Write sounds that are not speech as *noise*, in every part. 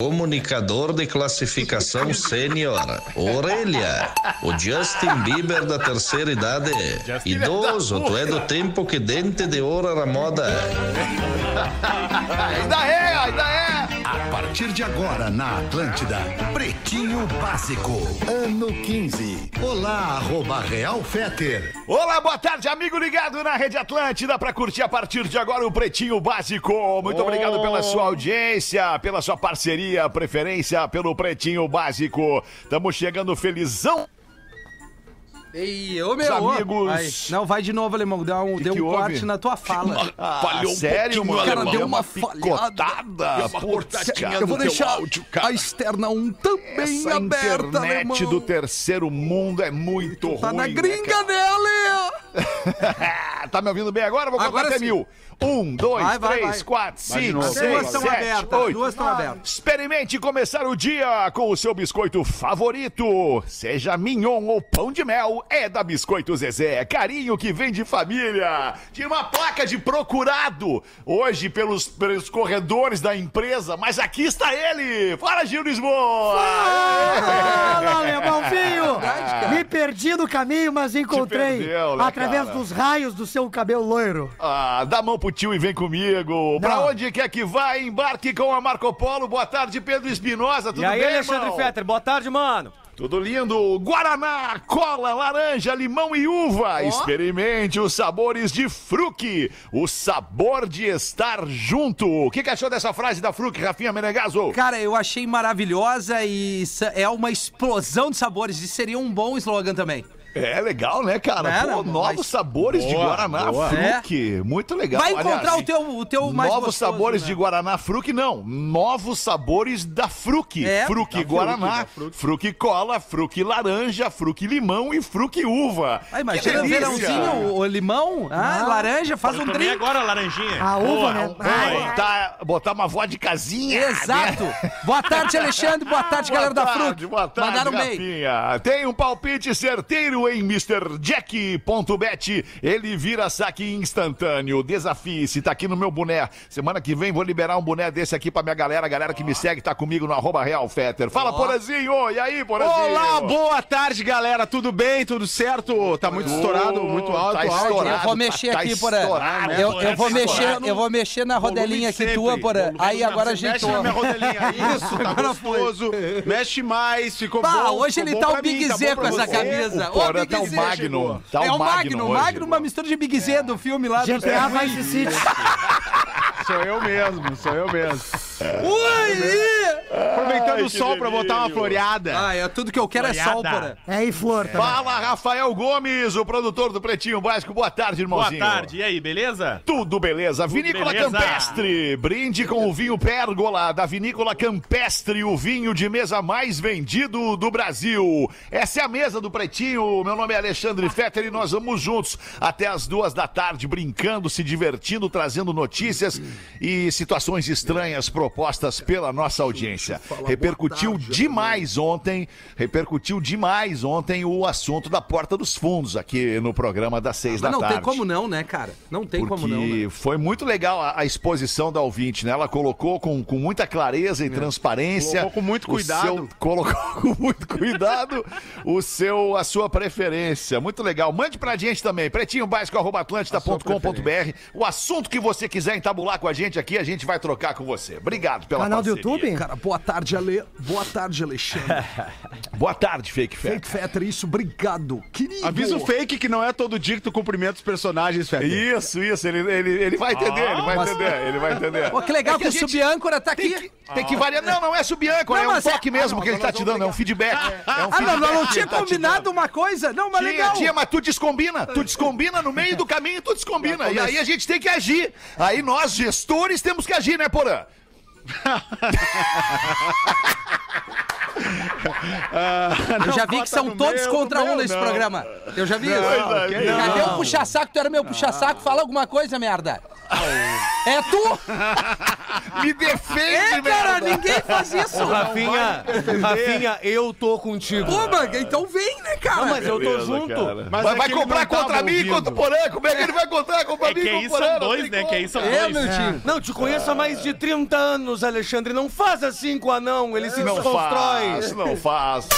Comunicador de classificação sênior. Orelha. O Justin Bieber da terceira idade. Idoso, tu é do tempo que dente de ouro era moda. Ainda é, ainda é. A partir de agora na Atlântida, Pretinho Básico, ano 15. Olá, arroba Real Feter. Olá, boa tarde, amigo ligado na Rede Atlântida para curtir a partir de agora o Pretinho Básico. Muito obrigado pela sua audiência, pela sua parceria, preferência pelo Pretinho Básico. Estamos chegando felizão. Ei, ô meu. Os amigos. Vai. Não, vai de novo, alemão. Deu um, deu que um corte na tua fala. Ah, Falhou um sério, pouquinho, mano? alemão. deu uma picotada. uma cortadinha cara. Eu vou deixar áudio, cara. a externa 1 também Essa aberta, internet alemão. do terceiro mundo é muito Tá ruim. na né, gringa cara? dele! *laughs* tá me ouvindo bem agora? Vou contar Agora até sim. mil. Um, dois, Vai, vai, três, vai. quatro, cinco, seis, duas estão sete, abertas. oito. Duas estão abertas. Experimente começar o dia com o seu biscoito favorito. Seja mignon ou pão de mel, é da Biscoito Zezé. Carinho que vem de família. Tinha uma placa de procurado hoje pelos, pelos corredores da empresa, mas aqui está ele. Fala, Gil Lisboa! Fala, *laughs* alemãozinho! Me perdi no caminho, mas encontrei perdeu, né, através cara? dos raios do seu cabelo loiro. Ah, dá a mão pro tio e vem comigo. Pra Não. onde quer que vá, embarque com a Marco Polo. Boa tarde, Pedro Espinosa. Tudo E aí, bem, Alexandre? Fetter, boa tarde, mano. Tudo lindo. Guaraná, cola, laranja, limão e uva. Experimente os sabores de Fruc. O sabor de estar junto. O que, que achou dessa frase da Fruc, Rafinha Menegaso? Cara, eu achei maravilhosa e é uma explosão de sabores. E seria um bom slogan também. É legal, né, cara? É, Pô, não, novos mas- sabores de Boa, Guaraná boa. Fruc. Muito legal. Vai encontrar Aliás, o teu, o teu mais Novos sabores né? de Guaraná Fruc, não. Novos sabores da Fruc. É, Fruc da Guaraná, Fruc, da Cola, Fruc Laranja, Fruc Limão e Fruc Uva. Ah, imagina o Que delícia! verãozinho, o, limão, ah, Não. laranja, faz um Tomei drink. agora a laranjinha. A uva, Boa, né? boa, Ai? Botar, botar uma vodkazinha. Exato. Boa tarde, Alexandre. Boa tarde, *laughs* galera da tarde, Fruc. Boa tarde, Mandaram bem. Tem um palpite certeiro em MrJack.bet. Ele vira saque instantâneo. Desafie-se, tá aqui no meu boné. Semana que vem vou liberar um boné desse aqui pra minha galera. A galera que me segue tá comigo no arroba Real Fetter. Fala, Porazinho. E aí, Porazinho? Olá, boa tarde, galera. Tudo bem? Tudo certo? Tá muito estourado, muito alto. Tá áudio. estourado. Eu vou mexer tá aqui, Porã. estourado. Eu, eu vou Tá mexer, eu vou mexer na rodelinha aqui tua. Porã. Aí agora Mexe ajeitou. na minha rodelinha. *laughs* Isso, tá gostoso. Mexe mais, ficou Bah, bom. hoje ele tá o mim, Big tá Z com essa camisa. Ô, tá o. Magnum. Tá É o Magnum, Magnum hoje. Magnum, uma mistura de Big Z do filme lá. do- GTA Vice City. *laughs* Sou eu mesmo, sou eu mesmo. Ui! Aproveitando Ai, o sol pra botar uma floreada. Ah, é tudo que eu quero é sol. Floriada. É, e flor também. Fala, Rafael Gomes, o produtor do Pretinho Básico. Boa tarde, Boa irmãozinho. tarde, e aí, beleza? Tudo beleza. Vinícola beleza. Campestre. Brinde com o vinho Pérgola da Vinícola Campestre, o vinho de mesa mais vendido do Brasil. Essa é a mesa do Pretinho. Meu nome é Alexandre Fetter e nós vamos juntos até as duas da tarde, brincando, se divertindo, trazendo notícias e situações estranhas propostas pela nossa audiência. Repercutiu demais ontem, repercutiu demais ontem o assunto da Porta dos Fundos aqui no programa das seis Mas da não tarde. tem como não, né, cara? Não tem Porque como não. né? foi muito legal a, a exposição da ouvinte, né? Ela colocou com, com muita clareza e transparência. É. Colocou com muito cuidado. seu- colocou *laughs* com muito cuidado o seu, a sua preferência. Muito legal. Mande pra gente também. Pretinho básico.atlântida.com.br. O assunto que você quiser entabular com a gente aqui, a gente vai trocar com você. Obrigado pela Canal do parceria. YouTube? Cara, boa tarde, Ale. Boa tarde, Alexandre. *laughs* Boa tarde, Fake Fake. Fake Fetter, isso, obrigado. Querido. Avisa o fake que não é todo dia que tu cumprimenta os personagens, Fetter. Isso, isso. Ele, ele, ele vai entender, ele vai entender, ele vai entender. Pô, que legal É que, a o gente- subâncora tá aqui. Tem que, tem que variar. Não, não é subiâncora, Não, é um mas é- toque mesmo que ele tá te dando, é um feedback. É um Ah, não, feedback não, não que tinha tá combinado uma coisa? Não, mas Tinha, legal. tinha, mas tu descombina, tu descombina no meio do *laughs* caminho, tu descombina. E aí a gente tem que agir. Aí nós, gestores, temos que agir, né, Porã? Eu já vi que são todos meu, contra um nesse não. programa. Eu já vi Não, isso. que Cadê não. o puxa-saco? Tu era meu puxa-saco? Fala alguma coisa, merda. É tu? *laughs* Me defende, É, cara, merda. ninguém faz isso. Rafinha, Rafinha, eu tô contigo. Pô, mas então vem, né, cara? Não, mas eu tô Beleza, junto. cara. Mas Vai, é vai comprar contra mim e ouvindo. contra o Porã? Como é que ele vai comprar contra É mim que e aí contra o são Porã? Não dois, tem né? como. Que aí são É, dois. meu time. Não, te conheço há mais de 30 anos, Alexandre. Não faz assim com o anão, ele se Não desconstrói. faz, não faz.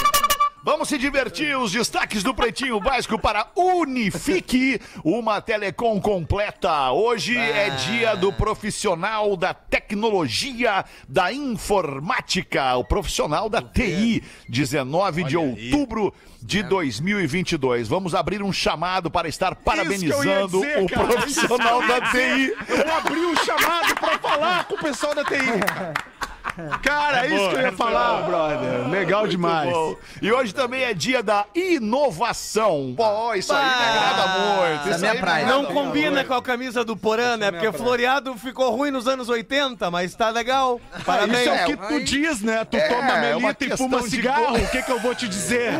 Vamos se divertir. Os destaques do Pretinho Básico para Unifique, uma telecom completa. Hoje é dia do profissional da tecnologia da informática, o profissional da TI, 19 de outubro de 2022. Vamos abrir um chamado para estar parabenizando dizer, o profissional da TI. Eu abrir um chamado pra falar com o pessoal da TI. Cara, é isso que eu ia falar, brother. Legal demais. Bom, E hoje também é dia da inovação. Pô, isso aí me agrada muito. É Isso minha aí me praia. Não muito. combina com a camisa do Porã, né? Porque floreado ficou ruim nos anos 80, mas tá legal. Parabéns. Isso é o É, que tu diz, né? Tu é, toma é melita e questão fuma cigarro. O que que eu vou te dizer?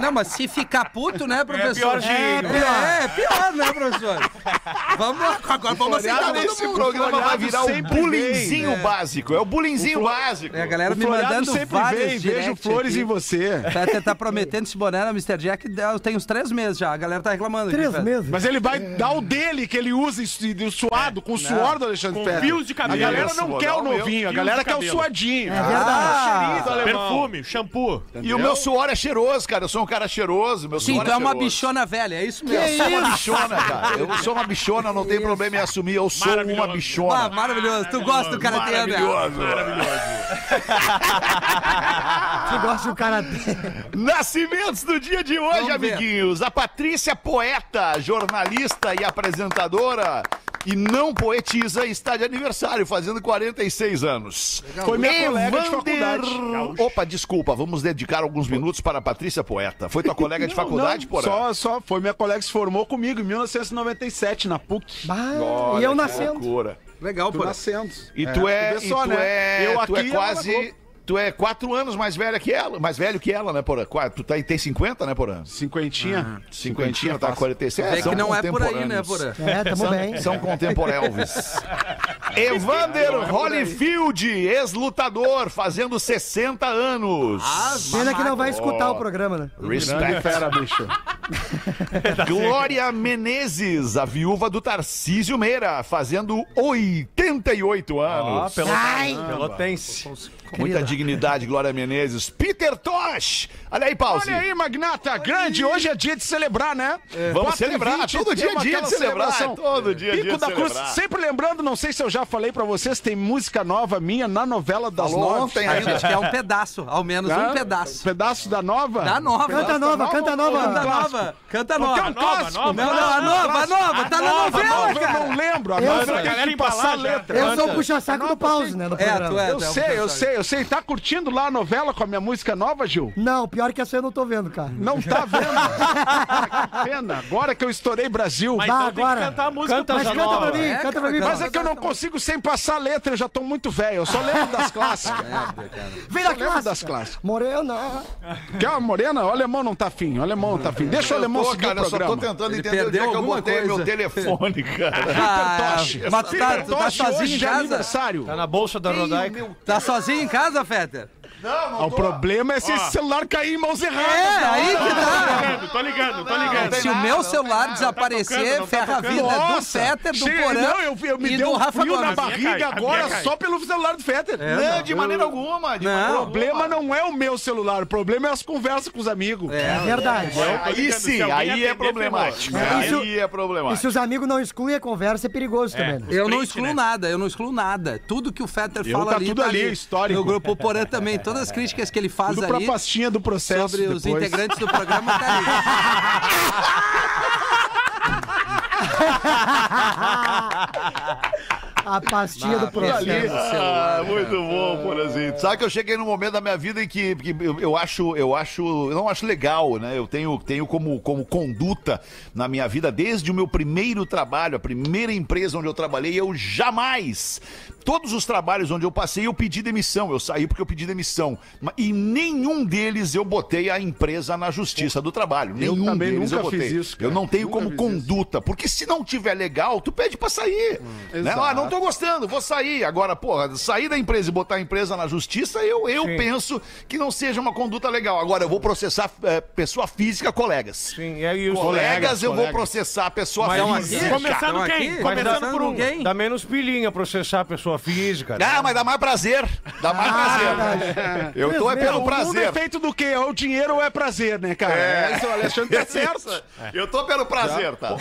Não, mas se ficar puto, né, professor? pior que- é, pior. é pior, né, professor? Vamos lá, agora vamos aceitar Cara, todo esse mundo. programa vai virar o sempre bullyingzinho vem, básico. É o bullyingzinho básico. É, a galera O me mandando sempre vários vem, vejo flores aqui. em você. Tá, tá, tá prometendo esse boné na Mr. Jack, eu tenho uns três meses já. A galera tá reclamando. aqui, Três velho. meses. Mas ele vai dar o dele, que ele usa o suado, com o suor do Alexandre Com Fetter. fios de A cabelo. galera Isso, não quer o novinho, a galera quer o suadinho. É verdade. do alemão. Perfume, shampoo. E o meu suor é cheiroso, cara. Eu sou um cara cheiroso. Meu Sim, suor tu é uma cheiroso. bichona velha, é isso Eu mesmo. sou uma *laughs* bichona, cara. Eu sou uma bichona, não tem problema em assumir. Eu sou uma Maravilhoso. Ah, bichona. maravilhoso. Tu gosta do karatê, né? Maravilhoso. *laughs* Tu gosta do cara. Nascimentos do dia de hoje, Vamos ver. amiguinhos. A Patrícia Poeta, jornalista e apresentadora. E não poetisa, está de aniversário, fazendo 46 anos. Foi minha colega de Evander- faculdade. Opa, desculpa, vamos dedicar alguns minutos para a Patrícia Poeta. Foi tua colega de faculdade, Não, porra? Só, só foi minha colega que se formou comigo em 1997 na PUC. Bah, e eu nascendo. Loucura. Legal, Tu pô. nascendo. E tu é, tu vê e só, tu né? é, Eu tu é aqui, na quase. Tu é quatro anos mais velha que ela, mais velho que ela, né, Porã? Tu tá, tem 50, né, Porã? Cinquentinha. Cinquentinha, tá fácil. 46. Vê são que não é por aí, né, contemporâneos. Porã? É, tamo bem. São contemporâneos. *laughs* Evander Holyfield, ex-lutador, fazendo 60 anos. Pena que não vai escutar o programa, né? Grande Respect. fera, bicho. *laughs* Glória Menezes, a viúva do Tarcísio Meira, fazendo 88 anos. Ai. Pelotense. Muita dignidade, Glória Menezes. Peter Tosh. Olha aí, Pause. Olha aí, Magnata, grande. Hoje é dia de celebrar, né? Vamos 4 e celebrar, 20, todo dia é dia de celebrar, celebração. todo dia é Pico dia de da Cruz, celebrar. sempre lembrando, não sei se eu já falei pra vocês, tem música nova minha na novela das Falou nove. ontem ainda. quer um pedaço, ao menos Hã? um pedaço. Pedaço da nova? Da nova. Canta nova, canta nova. Canta nova. Canta Não tem nova. um clássico? nova, Não, não, a nova, a nova. Tá na novela, nova, eu cara. não lembro. A Eu nova sou- tem que passar letra. Eu sou o puxa-saco do pause, né? Do É, tu é. Eu é um sei, eu sei, eu sei. Tá curtindo lá a novela com a minha música nova, Gil? Não, pior que essa eu não tô vendo, cara. Não tá vendo? Que Pena. Agora que eu estourei Brasil. Mas então tem agora. que cantar a música Mas Puxa canta pra Nova. mim, É, canta pra cara, mim. Mas é que eu não consigo sem passar a letra, eu já tô muito velho. Eu só lembro das *laughs* clássicas. Vem da Só lembro das clássica. clássicas. Morena. Quer uma morena? O alemão não tá afim. O alemão não tá afim. Deixa o alemão seguir cara, o eu só tô programa. tentando Ele entender onde é que eu alguma botei coisa. meu telefone, *laughs* cara. Ah, Hipertoche. mas tu tá, tá sozinho hoje em é casa? aniversário. Tá na bolsa da Rodaica. Tá sozinho em casa, beraberdir. Fetter? O problema é se esse celular cair em mãos erradas. É, aí que tá. ligando, tô ligando, tô ligando. Se o meu não celular desaparecer, Tá tocando, não tá ferra a vida do Nossa, Fetter, do chega- Porã Não, eu, eu me e deu do um Rafa frio na Gomes. barriga agora só pelo celular do Fetter. Não, de maneira alguma. De Não. maneira O alguma. problema não é o meu celular, o problema é as conversas com os amigos. É verdade. Aí ligando, sim, aí é problemático. Aí é E problemático. se os amigos não excluem a conversa, é perigoso também. né? Eu não excluo né? nada, eu não excluo nada. Tudo que o Fetter Eu fala tá ali tudo ali, histórico. No grupo Porã também, todas as críticas que ele faz Tudo pra ali pastinha do processo sobre os depois. integrantes do programa tá ali. *laughs* A pastinha do Ah, processo. Ah, muito bom, Porazinho. Sabe que eu cheguei num momento da minha vida em que, que eu, eu acho, eu acho, eu não acho legal, né? Eu tenho, tenho como, como conduta na minha vida desde o meu primeiro trabalho, a primeira empresa onde eu trabalhei, eu jamais Todos os trabalhos onde eu passei, eu pedi demissão. Eu saí porque eu pedi demissão. E nenhum deles eu botei a empresa na justiça do trabalho. Eu nenhum também deles eu nunca botei. fiz isso, cara. Eu não tenho Nunca como fiz isso. conduta. Porque se não tiver legal, tu pede pra sair. né? exato. Ah, não tô tô gostando, vou sair. Agora, porra, sair da empresa e botar a empresa na justiça, eu, eu Sim. penso que não seja uma conduta legal. Agora, eu vou processar é, pessoa física, colegas. Sim, e aí os Colegas, eu vou colegas. processar pessoa Mas física. Começando quem? aqui? Começando por um. Ninguém? Dá menos pilinha processar a pessoa física. né? Ah, mas dá mais prazer. Dá mais prazer. Eu tô é pelo O mundo é prazer. feito do quê? Ou dinheiro ou é prazer, né, cara? É, isso, o Alexandre tá *laughs* certo. Eu tô pelo prazer, tá?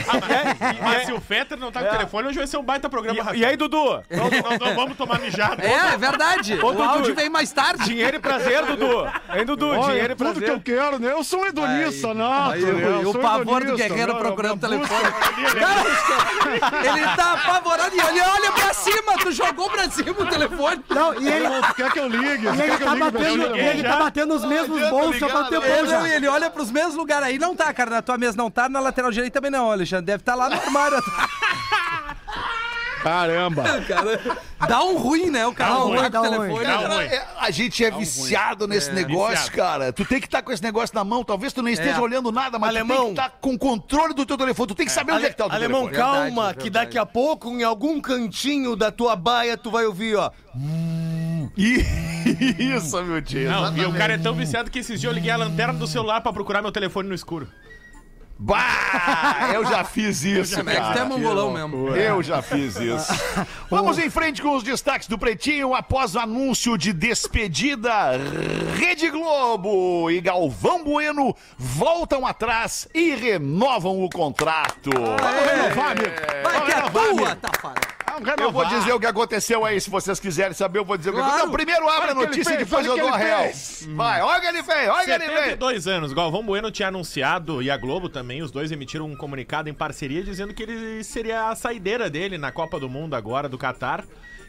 Mas se o Fetter não tá com o telefone, hoje vai ser um baita programa, Rafinha. E aí, Dudu? Nós, nós não vamos tomar mijada. É, é verdade. O Dudu. áudio vem mais tarde. Dinheiro e prazer, Dudu. Hein, Dudu? Olha, dinheiro e tudo prazer. que eu quero, né? Eu sou um hedonista, não. Aí, o, e o pavor do guerreiro procurando o telefone. Cara, ele tá apavorado e ele olha pra cima. Tu jogou pra cima o telefone. Não, e ele, Tu quer que eu ligue? e Tu ele quer que eu tá ligue? batendo, ele tá batendo nos mesmos bolsos há ligar, quanto tempo né? Ele, não, ele olha pros mesmos lugares aí. Não tá, cara. Na tua mesa não tá, na lateral direita também não, Alexandre. Deve estar lá no armário. Caramba. *laughs* cara. Dá um ruim, né? O cara Dá um não ruim, dá um telefone. ruim. Dá um ruim. É, A gente é viciado nesse negócio, viciado. cara. Tu tem que estar com esse negócio na mão. Talvez tu não esteja É. olhando nada, mas tu tem Alemão. que estar com o controle do teu telefone. Tu tem que saber onde é que tá o teu Alemão, telefone. calma, Verdade, que daqui a pouco, em algum cantinho da tua baia, tu vai ouvir, ó. *laughs* Isso, meu tio. Não, e o cara é tão viciado que esses dias eu liguei a lanterna do celular pra procurar meu telefone no escuro. Bah, eu já fiz isso, É tu é mongolão mesmo. Eu já fiz isso. *laughs* Vamos em frente com os destaques do Pretinho. Após o anúncio de despedida, Rede Globo e Galvão Bueno voltam atrás e renovam o contrato. Renovar, amigo. Vai que é tua, Tafarel. Eu vou dizer o que aconteceu aí, se vocês quiserem saber, eu vou dizer o que Claro. aconteceu. Não, primeiro abre a notícia e depois eu dou a real. fez. Vai, olha o que ele fez, olha o que ele fez. 72 anos. Galvão Bueno tinha anunciado e a Globo também, os dois emitiram um comunicado em parceria dizendo que ele seria a saideira dele na Copa do Mundo agora do Catar,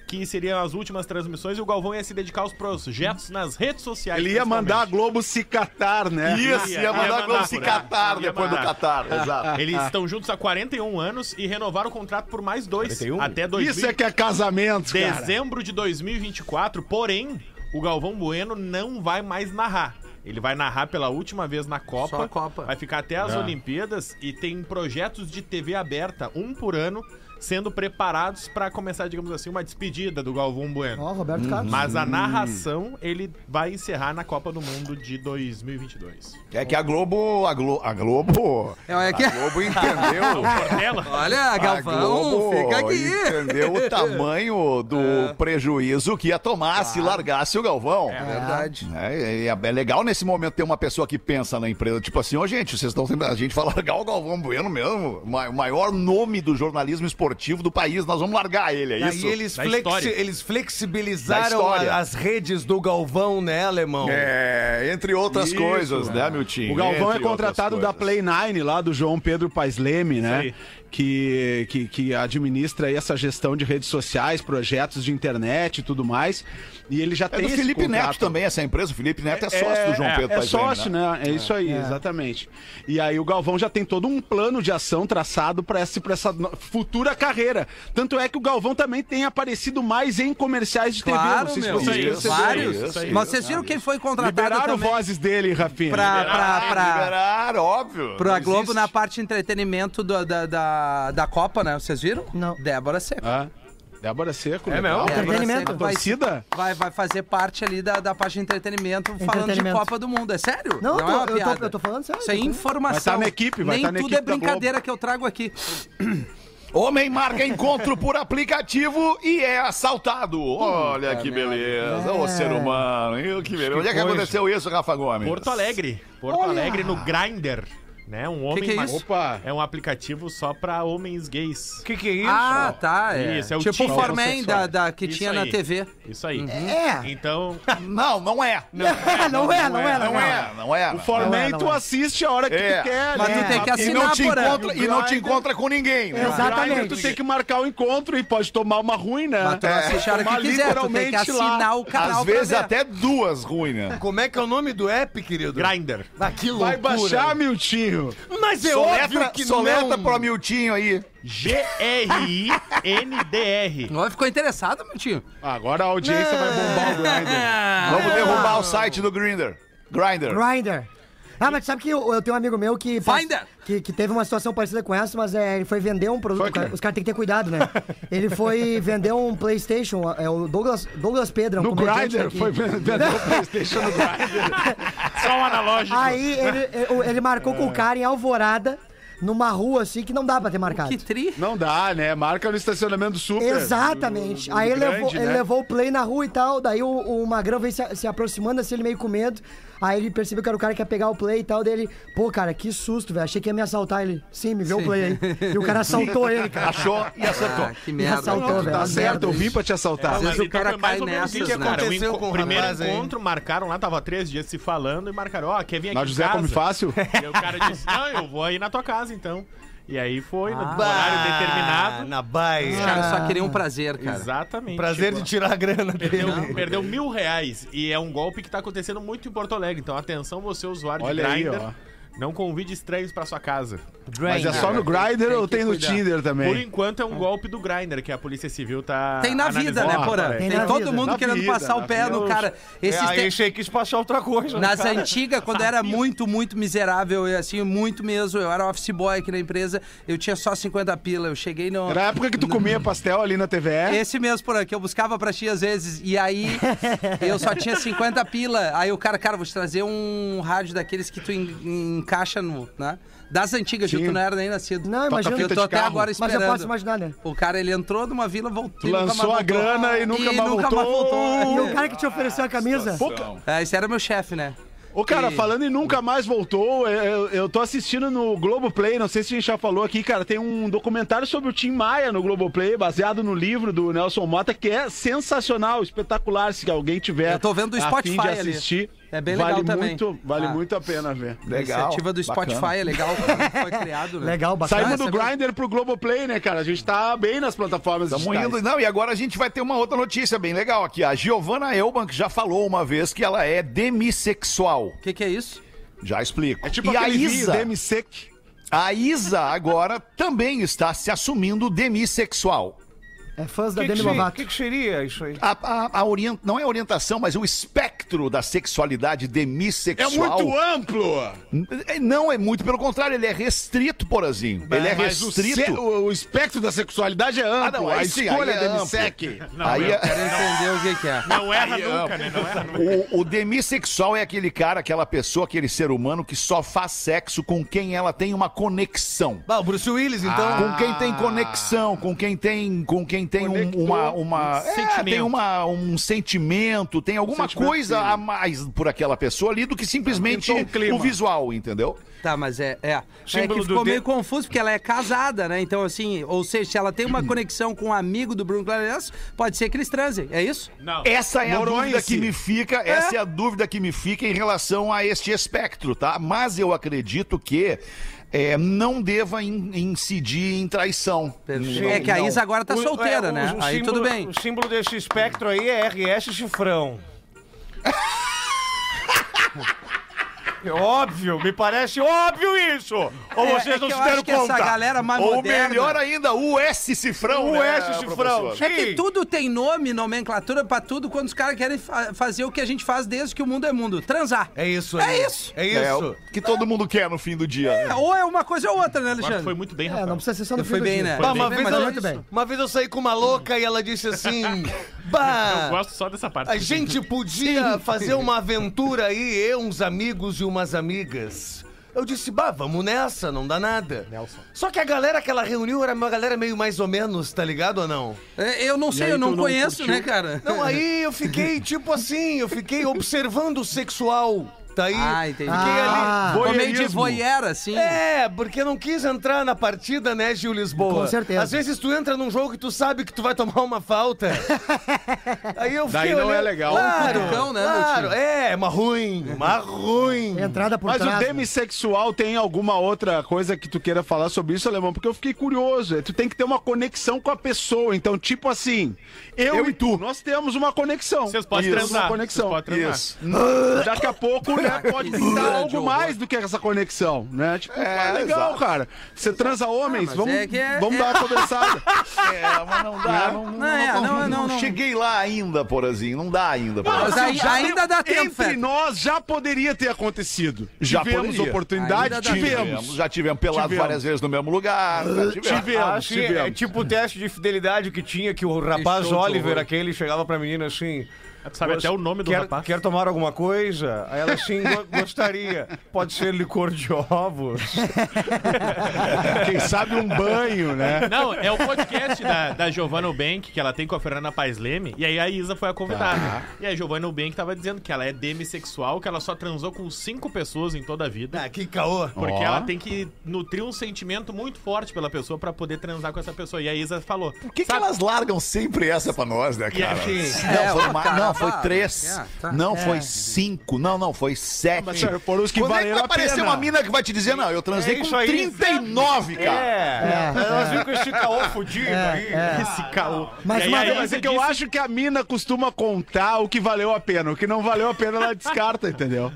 que seriam as últimas transmissões e o Galvão ia se dedicar aos projetos nas redes sociais. Ele ia mandar a. Globo se catar, né? Isso, ia, Ia- ia mandar a mandar Globo se catar depois do mandar. Catar. Exato. *laughs* Eles estão juntos há 41 anos e renovaram o contrato por mais dois, 41? até 2000, Isso é que é casamento, cara. dezembro de 2024. Porém, o Galvão Bueno não vai mais narrar. Ele vai narrar pela última vez na Copa. Só a Copa. Vai ficar até as Olimpíadas e tem projetos de TV aberta, um por ano, sendo preparados para começar, digamos assim, uma despedida do Galvão Bueno. Ó, Roberto Carlos. Mas a narração ele vai encerrar na Copa do Mundo de 2022. É que a Globo. A, Glo, a Globo. É, é que- A Globo entendeu. *laughs* Olha, A Galvão, Globo fica aqui. entendeu o tamanho do *laughs* prejuízo que ia tomar se largasse o Galvão. É verdade. É, é- é legal nesse momento ter uma pessoa que pensa na empresa, tipo assim, ô gente, vocês estão. A gente vai largar o Galvão Bueno mesmo, o maior nome do jornalismo esportivo do país, nós vamos largar ele, é Aí isso? eles, Da flexi- história. eles flexibilizaram a- as redes do Galvão, né, alemão? É, entre outras Isso, coisas, né, meu time? O Galvão é Entre contratado outras da. Play 9, lá do João Pedro Paes Leme, né? Que, que, que administra aí essa gestão de redes sociais, projetos de internet e tudo mais. E ele já É tem do esse Felipe contrato. Neto também, essa empresa. O Felipe Neto é sócio do João é, Pedro É Paes Leme, sócio, né? É isso aí, exatamente. E aí o Galvão já tem todo um plano de ação traçado para essa, pra essa futura carreira. Tanto é que o Galvão também tem aparecido mais em comerciais de TV. Claro, Não sei se meu. vocês. Vários. isso aí, Mas vocês viram quem foi contratado Liberaram também vozes dele, Rafinha. pra, pra, Ah, pra, liberar, óbvio. pra Globo existe. na parte de entretenimento do- da, da, da Copa, né? Vocês viram? Não. Débora Seco. Ah, Débora Seco, É legal. mesmo? Débora Entretenimento. Seco vai, Torcida? vai, vai fazer parte ali da, da parte de entretenimento, falando de. Copa do Mundo. É sério? Não, é eu, uma tô, eu, piada. tô, eu tô falando sério. Isso é eu informação. Vai tá na equipe, vai Nem tá na tudo equipe é brincadeira que eu trago aqui. *clears throat* Homem marca encontro por aplicativo e é assaltado. Olha que beleza. Ô, ser humano. Que beleza. Onde é que aconteceu isso, Rafa Gomes? Porto Alegre. Porto Olha! Alegre no Grindr. Né? Um homem que é ma- isso? Opa. É um aplicativo só pra homens gays. O que, que é isso? Ah, tá. É. Isso, é o tipo o Forman da, da, que Isso tinha aí. na TV. Isso aí. É. Então, Não, não é. Não, não, é, não é, não é. é, não é. O Forman tu é. assiste a hora que É. tu quer, Mas né? tu tem que E assinar, não, te encontra, e não te encontra com ninguém. né? Exatamente. Grindr, tu tem que marcar o encontro e pode tomar uma ruim, né? Mas tu assiste a hora que quiser, tu tem que assinar o canal Às vezes até duas ruins, né? Como é que é o nome do app, querido? Grindr. Ah, que. Vai baixar, Miltinho. Mas é Soletra, óbvio que soleta não. pro Amiltinho aí. G-R-I-N-D-R. *laughs* Ó, ficou interessado, meu tio? Agora a audiência vai bombar o Grindr. *laughs* Vamos derrubar o site do Grindr. Grindr. Grinder. Ah, mas sabe que eu, eu tenho um amigo meu que, Finder! que, que teve uma situação parecida com essa, mas é, ele foi vender um produto. Cara. Os caras têm que ter cuidado, né? Ele foi vender um PlayStation, é o Douglas, Douglas Pedro, é um No Grindr, foi vender o *laughs* Playstation no Grindr. Só um analógico. Aí ele, ele, ele marcou com o cara em Alvorada, numa rua assim que não dá pra ter marcado. Que tri. Não dá, né? Marca no estacionamento super. Exatamente. do- do Aí ele, grande, levou, ele né? levou o play na rua e tal. Daí o, o Magrão veio se, se aproximando, assim, ele meio com medo. Aí ele percebeu que era o cara que ia pegar o play e tal. Dele, pô, cara, que susto, velho. Achei que ia me assaltar. Ele, sim, me vê o play aí. E o cara *laughs* assaltou ele, cara. Achou e acertou. Ah, que merda. assaltou, Não, tá certo, Merda eu vim pra te assaltar. Vezes Mas o cara foi mais cai ou menos né? cara. O, Aconteceu enco- com o primeiro rapaz encontro, marcaram lá, tava três dias se falando e marcaram, ó, quer vir aqui Na José casa? Come Fácil? E aí o cara disse, não, eu vou aí na tua casa, então. E aí foi, no Ah. horário Bah, determinado. Na Os Baia. caras só queriam um prazer, cara. Exatamente. Prazer de Chegou- tirar a grana dele. Perdeu, perdeu mil reais. E é um golpe que tá acontecendo muito em Porto Alegre. Então, atenção, você, usuário Olha de aí, Grindr. ó. Não convide estranhos pra sua casa. Mas é só no Grindr tem ou que tem no cuidar. Tinder Por também? enquanto é um golpe do Grindr que a Polícia Civil tá. Tem na vida, analisando. né, Porã? tem na todo vida. mundo Na querendo vida, passar o na pé vida. no cara. Esses É, aí te- achei que quis passar outra coisa. Nas cara. antigas, quando eu era muito, muito miserável, eu, assim, muito mesmo, eu era office boy aqui na empresa, eu tinha só 50 pila, eu cheguei no... Era a época que tu comia pastel ali na TVE. Esse mesmo, por aqui, eu buscava pra ti às vezes, e aí eu só tinha 50 pila. Aí o cara, cara, vou te trazer um rádio daqueles que tu en- encaixa no, né? Das antigas, Gil, Sim. tu não era nem nascido. Não, imagina. Eu tô até carro. agora Mas esperando. eu posso imaginar, né? O cara, ele entrou numa vila, voltou. Lançou nunca mais a grana e nunca mais voltou. voltou. E o cara que te ofereceu a camisa? É, esse era meu chefe, né? Ô, cara, E- falando em nunca mais voltou, eu, eu- eu tô assistindo no Globoplay, não sei se a gente já falou aqui, cara, tem um documentário sobre o Tim Maia no Globoplay, baseado no livro do Nelson Mota, que é sensacional, espectacular, se alguém tiver Eu tô vendo do a fim Spotify de ali. É bem vale legal também. muito, Vale Ah. muito a pena ver. A iniciativa do Spotify bacana. é legal, *laughs* foi criado, né? Legal, bacana. Saímos do. Grinder pro Globoplay, né, cara? A gente tá bem nas plataformas Estamos digitais. indo. Não, e agora a gente vai ter uma outra notícia bem legal aqui. A Giovanna Elbank já falou uma vez que ela é demissexual. O que, que é isso? Já explico. É tipo e a Isa, Demisec. a Isa agora também está se assumindo demissexual. É fãs da O que, que, Demi se- Lovato. que que seria isso aí? A, a- a orient... Não é orientação, mas o espectro da sexualidade É demissexual. muito amplo! É, Não, é muito pelo contrário, ele é restrito, Porazinho. Ele é Mas o, restrito. se- o- o espectro da sexualidade é amplo. Ah, não, aí a sim, escolha aí é é. Demisec. Não, Aí eu é- Quero entender o que, que é. *laughs* Não erra nunca, né? Não erra nunca. O, o demissexual é aquele cara, aquela pessoa, aquele ser humano que só faz sexo com quem ela tem uma conexão. Ah, o Bruce Willis, então. Com quem tem conexão, com quem tem, com quem tem um, uma, uma é, sentimento. tem uma, um sentimento, tem alguma sentimento coisa a mais por aquela pessoa ali do que simplesmente um clima. o visual, entendeu? Tá, mas é. É, é que ficou de- meio confuso, porque ela é casada, né? Então, assim, ou seja, se ela tem uma conexão com um amigo do Bruno Clarenço, pode ser que eles transem. É isso? Não. Essa é a Noronha, dúvida que me fica, essa é a dúvida que me fica em relação a este espectro, tá? Mas eu acredito que é, não deva in- incidir em traição. é que a Não. Isa agora tá O- solteira, é, o- né? o Aí símbolo- tudo bem. O símbolo desse espectro aí é RS chifrão. *laughs* É Óbvio, me parece óbvio isso! Ou É, vocês é não que se eu deram acho que essa conta? galera mais Ou moderna... melhor ainda, o S cifrão, O né, S cifrão. É que tudo tem nome, nomenclatura pra tudo, quando os caras querem fa- fazer o que a gente faz desde que o mundo é mundo. Transar. É isso É aí. isso. É É, isso. o que todo mundo quer no fim do dia. né? É, ou é uma coisa ou outra, né, Alexandre? foi muito bem, É, Rafael. não precisa ser só no Foi fim do bem, dia. né? Bah, Foi uma, bem, vez eu, é muito bem. uma vez eu saí com uma louca e ela disse assim: Bah, Eu gosto só dessa parte. a gente podia fazer uma aventura aí, eu, uns amigos e umas amigas. Eu disse, bah, vamos nessa, não dá nada. Só que a galera que ela reuniu era uma galera meio mais ou menos, tá ligado ou não? É, Eu não sei, aí eu não conheço, curtiu? né, cara? Não, aí eu fiquei tipo assim, eu fiquei observando o sexual. Tá aí. Ah, entendi. Fiquei Ah, ali. Ficou meio de voyeur, assim. É, porque não quis entrar na partida, né, Gil Lisboa? Com certeza. Às vezes tu entra num jogo que tu sabe que tu vai tomar uma falta. *laughs* Aí eu fiquei Daí não é legal. Claro, Um cutucão, né, claro. É, uma ruim, uma ruim. Entrada por Mas trás. o demissexual tem alguma outra coisa que tu queira falar sobre isso, Alemão? Porque eu fiquei curioso. Tu tem que ter uma conexão com a pessoa. Então, tipo assim, eu, e tu, nós temos uma conexão. Vocês podem transar. uma conexão. Vocês podem transar. Isso. Daqui a pouco, *laughs* né, pode grande algo horror. mais do que essa conexão, né? Tipo, É, é, legal, exato. cara. Você transa homens, mas vamos, é é- vamos é- dar uma conversada. *laughs* É, mas não dá. Não, não, Não, não, não, não. cheguei lá ainda, Porazinho. Não dá ainda. Mas aí- ainda dá tempo, Entre nós já poderia ter acontecido. Já tivemos oportunidade, tivemos. Já tivemos pelado várias vezes no mesmo lugar. Tivemos. Tivemos, é tipo o teste de fidelidade que tinha, que o rapaz Oliver, aquele, chegava pra menina assim. Tu sabe até o nome do quer, rapaz? Quer tomar alguma coisa? Aí ela assim, "Go- gostaria. Pode ser licor de ovos. *laughs* Quem sabe um banho, né? Não, é o podcast da, da Giovanna Bank que ela tem com a Fernanda Paes Leme. E aí a Isa foi a convidada. E a Giovanna Bank tava dizendo que ela é demissexual, que ela só transou com cinco pessoas em toda a vida. Ah, que caô. Porque Ó. ela tem que nutrir um sentimento muito forte pela pessoa pra poder transar com essa pessoa. E a Isa falou. Por que, que "Sabe- elas largam sempre essa pra nós, né, E cara? assim, Não, É, foi ó, ma- cara, não, foi vá, três. é, tá. Não, foi cinco. Não, não, foi sete. Mas foram os que Quando é que vai aparecer uma mina que vai te dizer, não, eu transei É com isso aí, 39, cara. É, elas ficam com esse caô fudido aí. esse caô. Mas uma vez- Mas é que eu acho que a mina costuma contar o que valeu a pena. O que não valeu a pena, ela descarta, entendeu?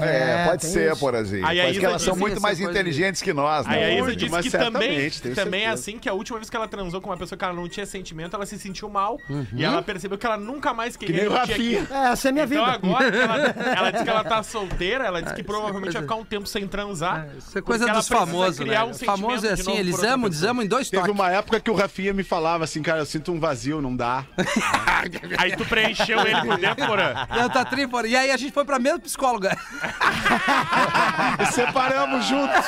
É, É, pode ser, isso. Porazinho. Aí Parece que elas são muito mais inteligentes que nós, Aí a né? Isa disse mas que também, também é assim que a última vez que ela transou com uma pessoa que ela não tinha sentimento, ela se sentiu mal. E ela percebeu que ela nunca mais queria. nem o repetir Rafinha. aquilo. É, essa é a minha Então vida. agora, que ela, *laughs* ela disse que ela tá solteira, ela disse que isso é provavelmente vai ficar um tempo sem transar. Isso é coisa dos famosos, né? um Famoso é assim, eles amam, desamam em dois Teve toques. uma época que o Rafinha me falava assim, cara, eu sinto um vazio, não dá. *laughs* Aí tu preencheu ele por dentro, Porã. Tá. E aí a gente foi pra mesma psicóloga. E *laughs* separamos juntos.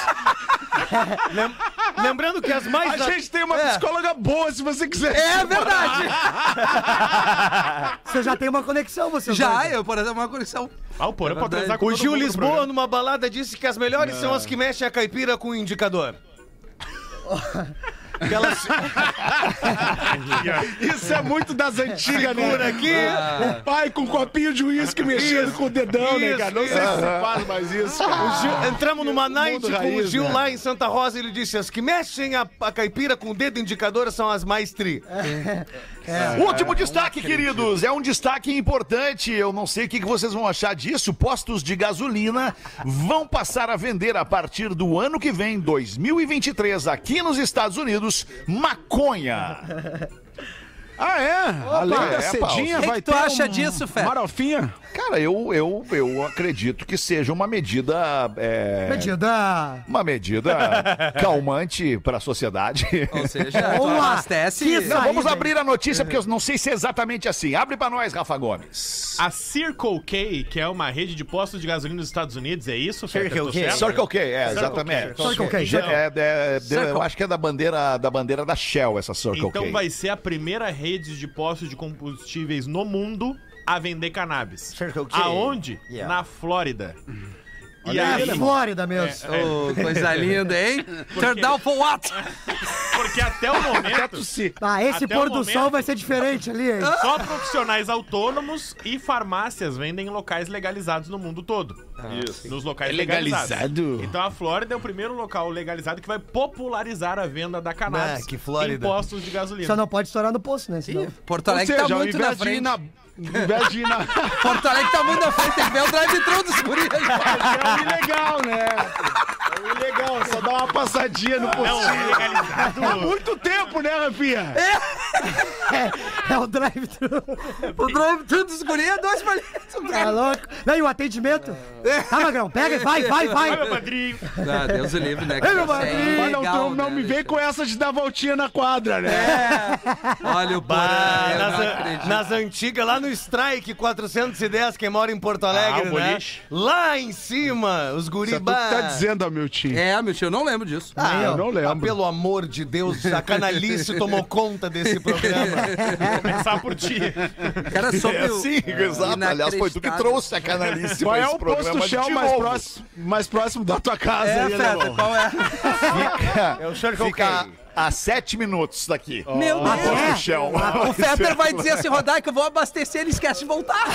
Lem- Lembrando que as mais. A gente tem uma psicóloga boa, se você quiser. É verdade. Você já tem uma conexão, você Já, dois. eu, por exemplo, uma conexão. Ah, o Porã É pode transar com O Gil Lisboa, numa balada, disse que as melhores são as que mexem a caipira com o indicador. *laughs* Aquelas... *laughs* Isso é muito das antigas, né? Aqui. O pai com um copinho de uísque mexendo com o dedão, né, Isso, cara? Não sei se se faz mais isso, Gil- entramos numa night Mundo com o raiz, Gil né? lá em Santa Rosa ele disse: as que mexem a, a caipira com o dedo indicador são as mais tri. Último destaque, queridos. É um destaque importante. Eu não sei o que que vocês vão achar disso. Postos de gasolina vão passar a vender a partir do ano que vem, 2023, aqui nos Estados Unidos, maconha. *laughs* Ah, é? Além da é, cedinha, O que vai que tu ter acha um disso, Fé? Marofinha? Cara, eu, eu, eu acredito que seja uma medida. é, Medida. Uma medida *laughs* calmante para a sociedade. Ou seja, *laughs* Não, vamos abrir a notícia porque eu não sei se é exatamente assim. Abre pra nós, Rafa Gomes. A Circle K, que é uma rede de postos de gasolina nos Estados Unidos, é isso? Fetter? Circle K. Circle K, é, Circle exatamente. K. Circle K. Je- é, é, de- Circle. eu acho que é da bandeira da bandeira da Shell essa Circle Então K. vai ser a primeira rede de postos de combustíveis no mundo a vender cannabis. *laughs* Aonde? Yeah. Na Flórida. E É aí, a Flórida mesmo. Ô, coisa linda, hein? *laughs* Turn down for what? porque até o momento, Ah, esse Até pôr do momento- sol vai ser diferente ali, hein? só profissionais autônomos e farmácias vendem em locais legalizados no mundo todo. Isso. Nos locais É legalizados. legalizado? Então a Flórida é o primeiro local legalizado que vai popularizar a venda da cannabis Ah, que Flórida. em postos de gasolina. Só não pode estourar no poço, né? Senão... Porto Ou Alegre seja, tá ao muito na invés de ir frente. na... Ao invés de ir na... Porto Alegre tá muito na frente, tem que ver o drive-thru dos guris. É ilegal, né? É o ilegal, só dá uma passadinha no Não, é postinho. legalizado. Há muito tempo, né, Rafinha? É o drive-thru. O drive-thru dos guris é dois palitos. Tá louco? Não, e o atendimento? Tá, Magrão, pega, vai, vai, vai. Meu padrinho. Ah, Deus o livre, né? Ei, meu é padrinho. Mas não, não né, me vem com essa de dar voltinha na quadra, né? É. *laughs* Olha o Ah, eu nas, an- nas antigas, lá no Strike 410, quem mora em Porto Alegre, Ah, né? boliche. Lá em cima, os Isso é tu que tá dizendo. É, meu tio, eu não lembro disso. Ah, eu não lembro. ah, pelo amor de Deus, a canalice *laughs* tomou conta desse programa. Vou começar por ti. Cara, sobre É o... assim, exato. Aliás, foi tu que trouxe a canalice Qual pra é o programa posto de Shell mais novo. próximo, mais próximo da tua casa? É, aí, Feta, qual é? Fica, É o Circle fica K. a sete minutos daqui. Meu Deus. Posto Shell. O *laughs* Fetter vai dizer assim, Rodai, que eu vou abastecer, ele esquece de voltar. *laughs*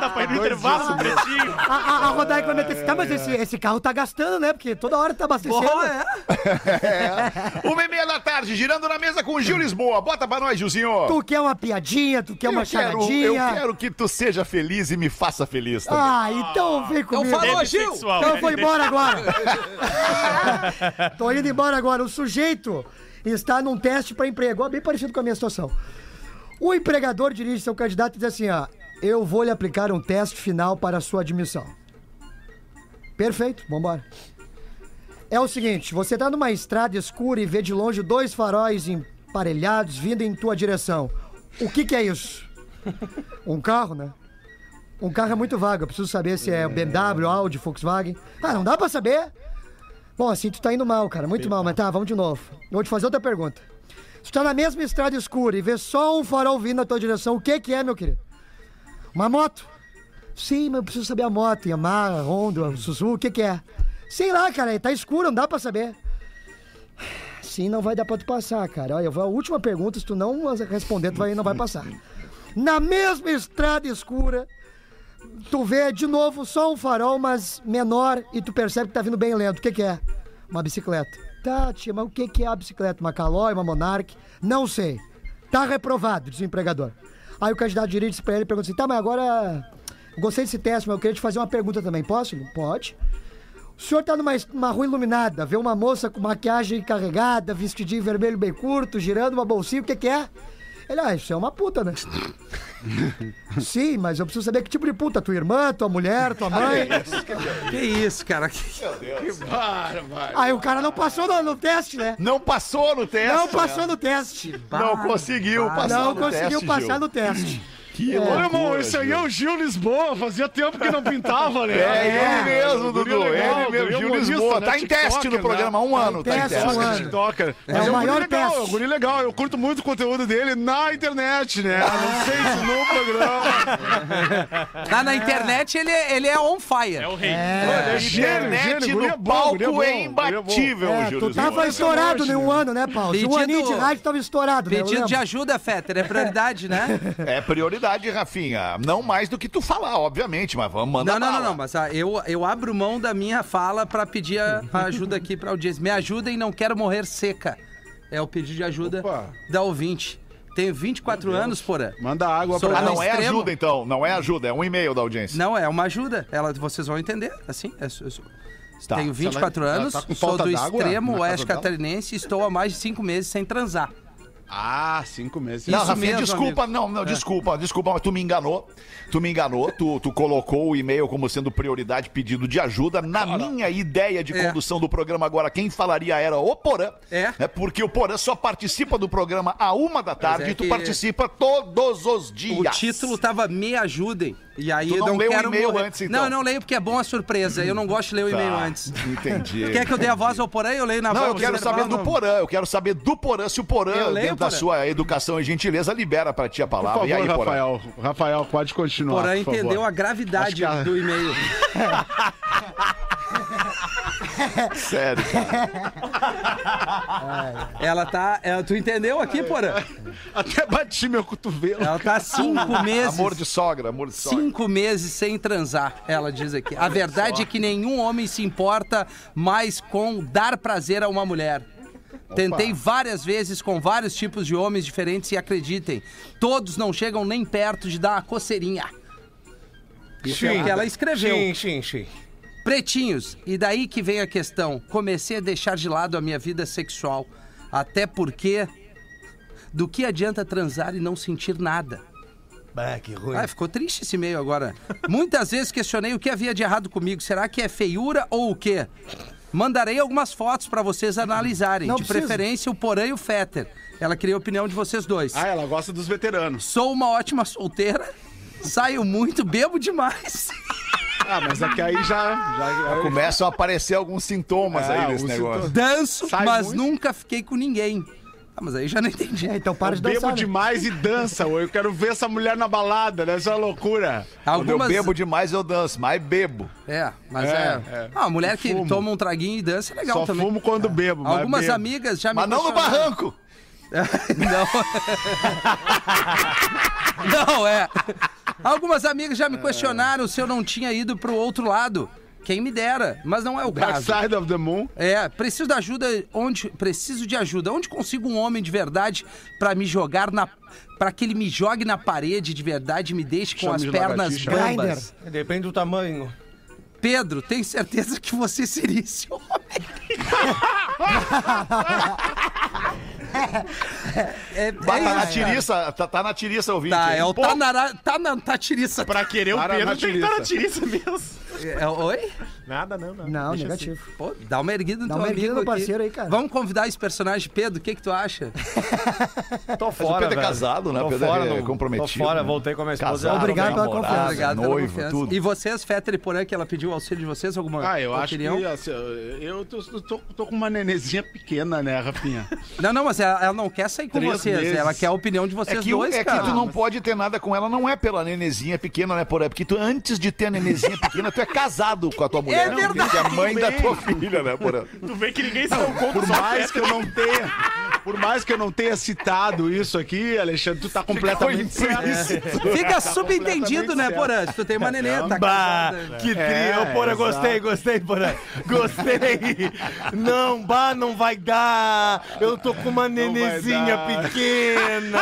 Dá pra ir no intervalo, pretinho. A, a, a Rodaica vai meter assim, tá, mas esse, esse carro tá gastando, né? Porque toda hora tá abastecendo. Porra, é. *laughs* É. Uma e meia da tarde, girando na mesa com o Gil Lisboa. Bota pra nós, Gilzinho. Tu quer uma piadinha, tu quer uma eu, quero, charadinha. eu quero que tu seja feliz e me faça feliz também. Ah, então vem Então comigo. falou, Gil. Então eu vou embora agora. Tô indo embora agora. O sujeito está num teste para emprego, bem parecido com a minha situação. O empregador dirige seu candidato e diz assim, ó, eu vou lhe aplicar um teste final para a sua admissão. Perfeito, vambora. É o seguinte, você tá numa estrada escura e vê de longe dois faróis emparelhados vindo em tua direção. O que que é isso? *laughs* Um carro, né? Um carro é muito vago, eu preciso saber se é BMW, Audi, Volkswagen. Ah, não dá pra saber? Bom, assim tu tá indo mal, cara, muito mal, mas tá, vamos de novo. Eu vou te fazer outra pergunta. Se tu tá na mesma estrada escura e vê só um farol vindo na tua direção, o que que é, meu querido? Uma moto? Sim, mas eu preciso saber a moto, Yamaha, Honda, Suzuki, o que que é? Sei lá, cara, tá escuro, não dá pra saber. Sim, não vai dar pra tu passar, cara. Olha, eu vou a última pergunta, se tu não responder, tu vai, não vai passar. Na mesma estrada escura, tu vê de novo só um farol, mas menor, e tu percebe que tá vindo bem lento. O que que é? Uma bicicleta. Tá, tia, mas o que que é a bicicleta? Uma Calói, uma Monarch? Não sei. Tá reprovado, diz o empregador. Aí o candidato dirige pra ele pergunta assim, tá, mas agora... Gostei desse teste, mas eu queria te fazer uma pergunta também. Posso? Pode. O senhor tá numa, numa rua iluminada, vê uma moça com maquiagem carregada, vestidinho vermelho bem curto, girando uma bolsinha, o que que é? Ele, ah, isso é uma puta, né? *laughs* Sim, mas eu preciso saber que tipo de puta, tua irmã, tua mulher, tua mãe. Que isso, cara? Aí o cara não passou no, no teste, né? Não passou no teste. Não passou no teste. Não conseguiu passar Não no conseguiu teste, passar Gil. no teste. Que Ô, irmão, esse aí é o Gil Lisboa. Fazia tempo que não pintava, né? *laughs* É, ele mesmo, Guri Dudu. legal, ele mesmo, guri Gil Lisboa. né? Tá em teste no TikToker, programa há um Tá em ano. Tá em teste, teste. um ano. TikToker. É o maior legal, teste. é um guri legal. Eu curto muito o conteúdo dele na internet, né? Não sei se no programa. *laughs* Tá na internet, ele, é- ele é on fire. É o rei. É Internet é no palco é é é imbatível, É, Gil tu tava estourado em um ano, né, Paulo? Um Pedido- aninho de rádio tava estourado, né? Pedido de ajuda, Fetter, é prioridade, né? É prioridade, Rafinha. Não mais do que tu falar, obviamente, mas vamos mandar Não, não, não, bala. não, mas ah, eu, eu abro mão da minha fala pra pedir a, a ajuda aqui pra audiência. Me ajudem, não quero morrer seca. É o pedido de ajuda Opa. da ouvinte. Tenho 24 anos, porã. Manda água Sou pra Ah, não é extremo. ajuda então. Não é ajuda, é um e-mail da audiência. Não, é uma ajuda. Ela, vocês vão entender, assim. é su- su- Tá. Tenho 24 ela anos, tá com sou falta do d'água extremo na oeste dela? catarinense e estou há mais de 5 meses sem transar. Ah, cinco meses. Não, Isso Rafinha, mesmo, desculpa, não, não, desculpa, desculpa, mas tu me enganou. Tu me enganou, tu, tu colocou o e-mail como sendo prioridade pedido de ajuda. Na minha ideia de É. condução do programa agora, quem falaria era o Porã. É. porque o Porã só participa do programa a uma da tarde é e tu que- participa todos os dias. O título tava Me Ajudem. E aí Tu eu não não leu o quero e-mail morrer. antes, então? Não, eu não leio porque é bom a surpresa. Eu não gosto de ler o e-mail Tá, antes. Entendi. *laughs* Quer que eu dê a voz ao porém? Eu leio na Não, voz. eu quero saber do não. Porã. Eu quero saber do Porã se o Eu Porã, leio, dentro da Porã. sua educação e gentileza, libera pra ti a Por palavra. favor, e aí, Porã? Rafael. Rafael, pode continuar. Porã por favor. entendeu a gravidade a- do e-mail. *laughs* Sério, cara. Ela tá. ela- tu entendeu aqui, Porã? Até bati meu cotovelo. Ela tá cinco *laughs* meses. Amor de sogra, amor de sogra. Cinco meses sem transar, ela diz aqui. A verdade é que nenhum homem se importa mais com dar prazer a uma mulher. Tentei várias vezes com vários tipos de homens diferentes e acreditem, todos não chegam nem perto de dar uma coceirinha. Isso é o que ela escreveu. Sim, sim, sim. Pretinhos, e daí que vem a questão. Comecei a deixar de lado a minha vida sexual. Até porque. Do que adianta transar e não sentir nada? Bah, que ruim. Ah, ficou triste esse e-mail agora. Muitas vezes questionei o que havia de errado comigo. Será que é feiura ou o quê? Mandarei algumas fotos pra vocês analisarem. Não de precisa. preferência, o Porã e o Fetter. Ela queria a opinião de vocês dois. Ah, ela gosta dos veteranos. Sou uma ótima solteira. Saio muito, bebo demais. *laughs* Ah, mas aqui aí já. já, Começam a aparecer alguns sintomas É, aí nesse negócio. Danço, Sai mas muito. nunca fiquei com ninguém. Ah, mas aí já não entendi. É, então para Eu de bebo dançar, né? demais e dança. Eu quero ver essa mulher na balada, né? Isso é uma loucura. Quando Algumas... eu bebo demais, eu danço, mas bebo. É, mas É, é. é. Ah, a mulher que toma um traguinho e dança é legal Só também. fumo quando bebo. mas Algumas bebo. amigas já me Mas não no barranco. *laughs* Não. *laughs* não, é. Algumas amigas já me questionaram se eu não tinha ido pro outro lado. Quem me dera, mas não é o caso. Side of the Moon. É, preciso de ajuda onde preciso de ajuda. Onde consigo um homem de verdade pra me jogar na para que ele me jogue na parede de verdade e me deixe com Chama as de pernas lagartixa. bambas. Depende do tamanho. Pedro, tenho certeza que você *laughs* seria esse homem. *laughs* É, Bah, é tá na isso, tiriça, tá, tá na tiriça ouvinte. Tá, hein? é o Pô, tá na, tá na tá tiriça. Pra querer o Para Pedro na tem que estar na tiriça. tiriça mesmo. É, oi? Nada, não, não. Não, Deixa negativo. Pô, dá uma erguida no Dá teu uma erguida amigo no aqui. parceiro aí, cara. Vamos convidar esse personagem Pedro, o que que tu acha? *laughs* Tô Mas o Pedro é casado, né? Tô Pedro fora, é não- comprometido. Tô fora, né? voltei com a minha esposa. Casado, Obrigado pela confiança. Obrigado pela noivo, confiança. tudo. E vocês, Fetter e Porã, que ela pediu auxílio de vocês? Alguma Ah, eu acho opinião? que assim, eu tô, tô- tô com uma nenezinha pequena, né, Rafinha? *laughs* Não, não, mas ela, ela não quer sair com Três vocês. meses. Ela quer a opinião de É vocês que, dois, é cara. que tu não pode ter nada com ela, não é pela nenezinha pequena, né, Porã? Porque tu, antes de ter a nenezinha pequena, tu é casado com a tua mulher. É verdade. Que é a mãe da tua filha, né, Porã? Tu vê que ninguém se deu conta Por mais que eu não tenha, por mais que eu não tenha citado isso aqui, Alexandre, tu tá completamente certo. Fica subentendido, né. Porã? Se tu tem uma neném, tá Bah, casada. que É, trio, porra, exato. gostei, gostei, porra, gostei. Não, bah, não vai dar. Eu tô com uma nenezinha pequena.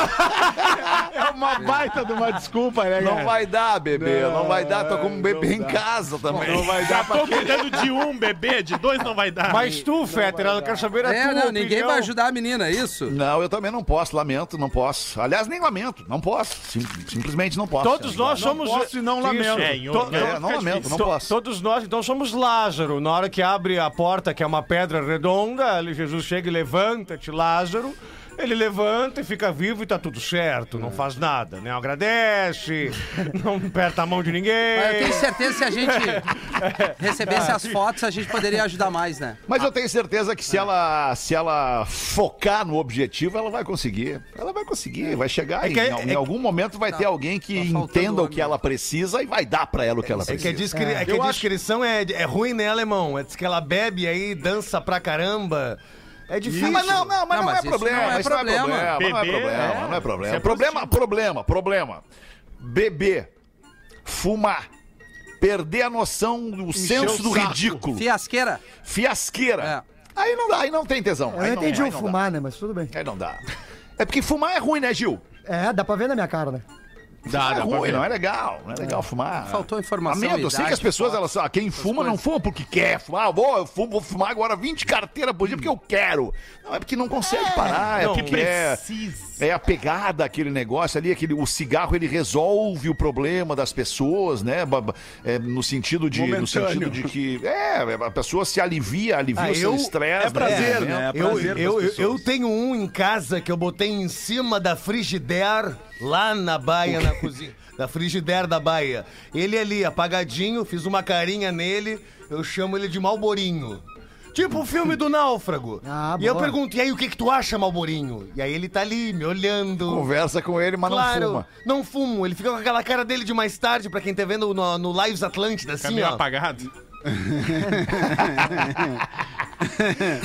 *laughs* É uma baita de uma desculpa, né, Não cara? vai dar, bebê. Não, Não, vai dar. Tô com um não bebê em dá. casa também. Não vai Já dar pra tô cuidando de um bebê, de dois não vai dar. Mas tu, Fetter, ela quer saber a É, tua não, ninguém vai ajudar a menina, é isso? Não, eu também não posso, lamento, não posso. Aliás, nem lamento, não posso. Sim- simplesmente não posso. Todos nós Não somos. posso e não lamento. É, To- outro- É, não lamento, não posso. Todos nós, então, somos Lázaro. Na hora que abre a porta, que é uma pedra redonda, ali Jesus chega e levanta-te, Lázaro. Ele levanta e fica vivo e tá tudo certo. Não faz nada, né? Agradece, não aperta a mão de ninguém. Mas eu tenho certeza que se a gente *laughs* recebesse as fotos, a gente poderia ajudar mais, né? Mas eu tenho certeza que se ela, se ela focar no objetivo, ela vai conseguir. Ela vai conseguir, vai chegar. É em, que é- em é que- algum momento vai ter alguém que tá entenda o que ela precisa e vai dar pra ela o que ela É que a, precisa. descri- é que a descrição é, é ruim, né, alemão? É que ela bebe aí, dança pra caramba. É difícil. Mas não, não, mas Não, não, mas é isso problema, não é isso não é problema. problema, não é Beber, problema, é. não é problema. Isso é Problema, problema, problema. Beber, fumar, perder a noção, o senso o do saco. ridículo, Fiasqueira. fiasqueira. Aí não dá, aí não tem tesão. Eu aí não não, entendi aí o não fumar, né? Mas tudo bem. Aí não dá. É porque fumar é ruim, né, Gil? É, dá pra ver na minha cara, né? Dá, é dá pra ruim, não é legal. Não é legal fumar. Faltou informação, Lamento, eu sei que as pessoas, elas, ah, quem fuma não fuma porque quer fumar. Ah, vou, eu fumo, vou fumar agora 20 carteiras por dia porque eu quero. Não, é porque não consegue parar, é não porque é, é a pegada aquele negócio ali, aquele, o cigarro ele resolve o problema das pessoas, né? É, no sentido de, no sentido de que é, a pessoa se alivia, alivia Ah, o seu eu- estresse. é prazer, né? né? É prazer eu, eu, eu tenho um em casa que eu botei em cima da frigideira, lá na baia, na cozinha. Da frigideira da baia. Ele ali, apagadinho, fiz uma carinha nele, eu chamo ele de Malborinho. Tipo o filme do Náufrago. *laughs* Ah, e eu pergunto, e aí o que que tu acha, Malborinho? E aí ele tá ali, me olhando. Conversa com ele, mas Claro, não fuma. não fumo. Ele fica com aquela cara dele de mais tarde, pra quem tá vendo no, no Lives Atlântida, Fica assim, meio ó. apagado.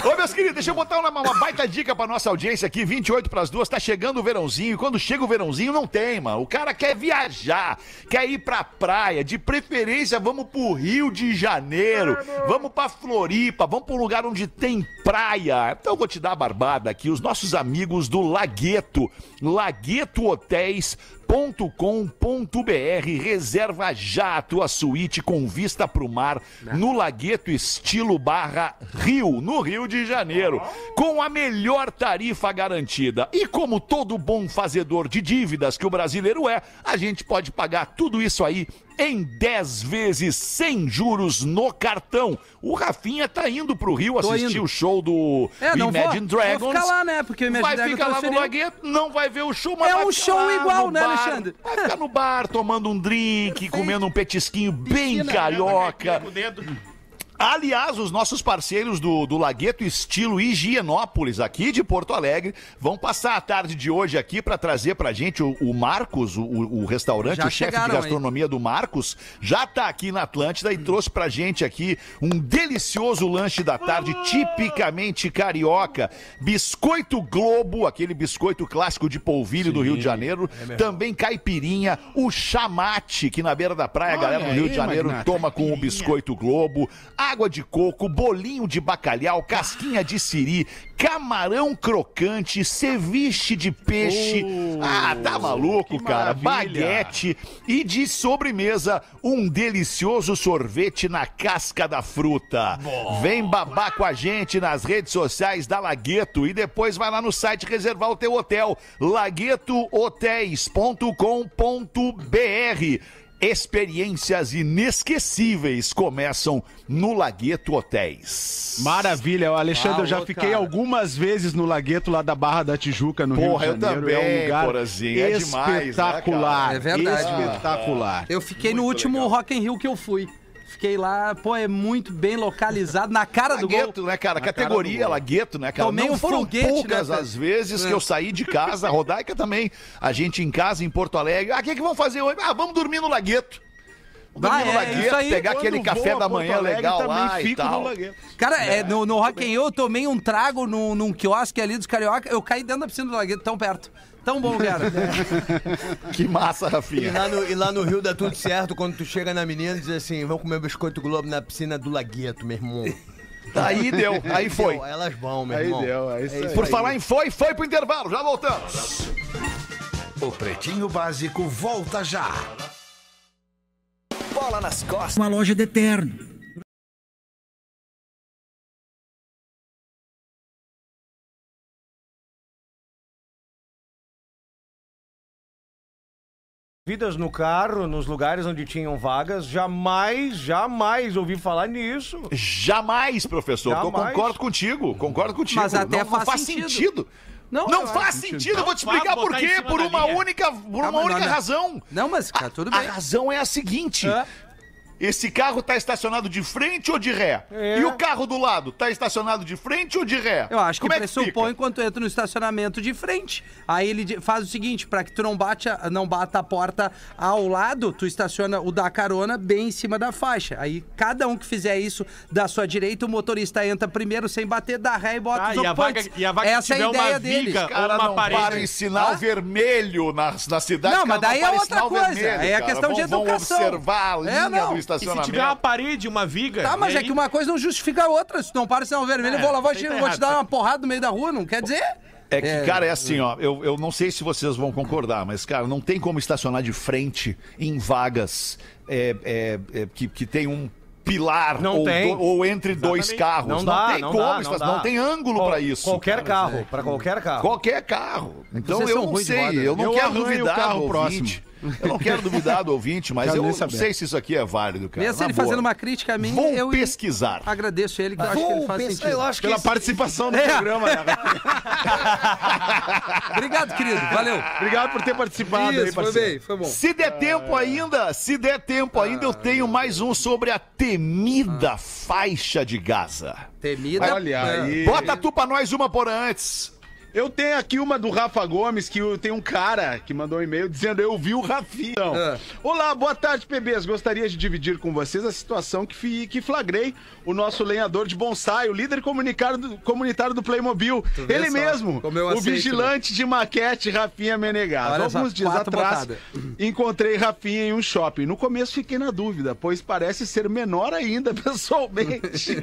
Ô, meus queridos, deixa eu botar uma, uma baita dica pra nossa audiência aqui. 28 pras duas, tá chegando o verãozinho. E quando chega o verãozinho, não tem, mano. O cara quer viajar, quer ir pra praia. De preferência, vamos pro Rio de Janeiro. Vamos pra Floripa, vamos pra um lugar onde tem praia. Então eu vou te dar a barbada aqui. Os nossos amigos do Lagueto. Lagueto Hotéis com.br reserva já a tua suíte com vista pro mar no Lagueto estilo barra Rio, no Rio de Janeiro, com a melhor tarifa garantida. E como todo bom fazedor de dívidas que o brasileiro é, a gente pode pagar tudo isso aí em 10 vezes sem juros no cartão. O Rafinha tá indo pro Rio Tô assistir indo. o show do É, não vou- Imagine Dragons. vou ficar lá, né, porque o Imagine vai Dragons ficar lá no. Lagueto, não vai ver o show, mas É vai um ficar show lá igual, né, bar. Alexandre? Vai ficar no bar tomando um drink, comendo um petisquinho bem carioca. Aliás, os nossos parceiros do, do Lagueto Estilo Higienópolis, aqui de Porto Alegre, vão passar a tarde de hoje aqui para trazer pra gente o, o Marcos, o, o restaurante, Já o chefe de chegaram aí. gastronomia do Marcos, já tá aqui na Atlântida e trouxe pra gente aqui um delicioso lanche da tarde, tipicamente carioca. Biscoito Globo, aquele biscoito clássico de polvilho do Rio de Janeiro. Também caipirinha, o chamate, que na beira da praia a galera do Olha Rio aí, de Janeiro Magnata. toma com o biscoito Globo. Água de coco, bolinho de bacalhau, casquinha de siri, camarão crocante, ceviche de peixe. ah, tá maluco, cara. maravilha. Baguete e de sobremesa, um delicioso sorvete na casca da fruta. Vem babar com a gente nas redes sociais da Lagueto e depois vai lá no site reservar o teu hotel, laguetohotéis.com.br. Experiências inesquecíveis começam no Lagueto Hotéis. Maravilha, o Alexandre, eu já fiquei algumas vezes no Lagueto lá da Barra da Tijuca, no Porra, Rio eu de Janeiro. é também, um lugar Porazinho, é demais, né, espetacular. É verdade. Espetacular. Eu fiquei no último Rock in Rio que eu fui. Fiquei lá, pô, é muito bem localizado, na cara do gol. Lagueto, né, cara? Categoria Lagueto, né, cara? Tomei Não um foram foguete, poucas né, as vezes É. que eu saí de casa, a Rodaica também, a gente em casa, em Porto Alegre. Ah, o que, que vamos fazer hoje? Ah, vamos dormir no Lagueto. Vamos Ah, dormir no é, Lagueto, aí. pegar aquele café da manhã Alegre, legal também lá e fico tal. no Lagueto. Cara, é, no, no Rock in Rio eu tomei um trago num, num quiosque ali dos Carioca, eu caí dentro da piscina do Lagueto, tão perto. Tão bom, cara. *laughs* Que massa, E Rafinha. lá, no, e lá no Rio dá tudo certo quando tu chega na menina e diz assim: vamos comer biscoito Globo na piscina do Lagueto, meu irmão. Aí deu, aí foi. Pô, elas vão, meu Aí irmão. deu, é isso aí. Por falar em foi, foi pro intervalo, já voltamos. O Pretinho Básico volta já. Bola nas costas. Uma loja de eterno. Vidas no carro, nos lugares onde tinham vagas, jamais, jamais ouvi falar nisso. Jamais, professor. Eu Jamais. concordo contigo, concordo contigo. Mas até não, não faz faz sentido. sentido. Não, Não eu faz acho sentido, eu vou te explicar Não, por quê. Por uma linha. única, por uma Calma, única não, não. razão. Não, mas, cara, tudo A bem. razão é a seguinte: É. esse carro tá estacionado de frente ou de ré? É. E o carro do lado tá estacionado de frente ou de ré? Eu acho que Como é pressupõe fica? quando tu entra no estacionamento de frente. Aí ele faz o seguinte, pra que tu não, bate a- não bata a porta ao lado, tu estaciona o da carona bem em cima da faixa. Aí cada um que fizer isso da sua direita, o motorista entra primeiro sem bater, dá ré e bota Ah, os e a vaga, e a vaga que Essa é a ideia uma dele. ou uma não parede. param em sinal Hã? vermelho na, na cidade. Não, mas daí é outra coisa. vermelho, Aí é cara. questão de Vão- vão educação. observar a É, linha não. do estacionamento. se tiver uma parede, uma viga. Tá, mas é aí- que uma coisa não justifica a outra. Se tu não para em sinal vermelho, eu vou lá, vou, te, tá vou te dar uma porrada no meio da rua, não quer dizer? É que, É, cara, é assim, ó. Eu, eu não sei se vocês vão concordar, mas, cara, não tem como estacionar de frente em vagas é, é, é, que, que tem um pilar Não ou, tem. do- ou entre dois Exatamente. carros. Não dá, tem não como, dá, não estacionar, dá. não tem ângulo pra isso. Qualquer cara. carro, pra qualquer carro. Qualquer carro. Então Vocês eu não sei, roda, eu não Eu quero arranho o duvidar carro ouvinte. Eu não quero duvidar do ouvinte, mas eu nem não saber. sei se isso aqui é válido, cara. Mesmo ele boa. fazendo uma crítica a mim, Vou eu pesquisar. agradeço ele, que eu acho que ele Vou faz pensar- sentido. eu acho que Pela esse- participação no É. programa, né? *laughs* Obrigado, querido. Valeu. Obrigado por ter participado aí, Isso, foi parceiro. bem, foi bom. Se der tempo ainda, se der tempo ainda, eu tenho mais um sobre a temida faixa de Gaza. Temida. Olha É. aí. Bota tu pra nós uma por antes. Eu tenho aqui uma do Rafa Gomes, que eu- tem um cara que mandou um e-mail dizendo eu vi o Rafinha. É. Olá, boa tarde, PBs. Gostaria de dividir com vocês a situação que, fi- que flagrei o nosso lenhador de bonsai, o líder comunitário do, comunitário do Playmobil. Ele só mesmo, o aceito, vigilante de maquete Rafinha só, Alguns dias atrás, botada. encontrei Rafinha em um shopping. No começo fiquei na dúvida, pois parece ser menor ainda *laughs* pessoalmente.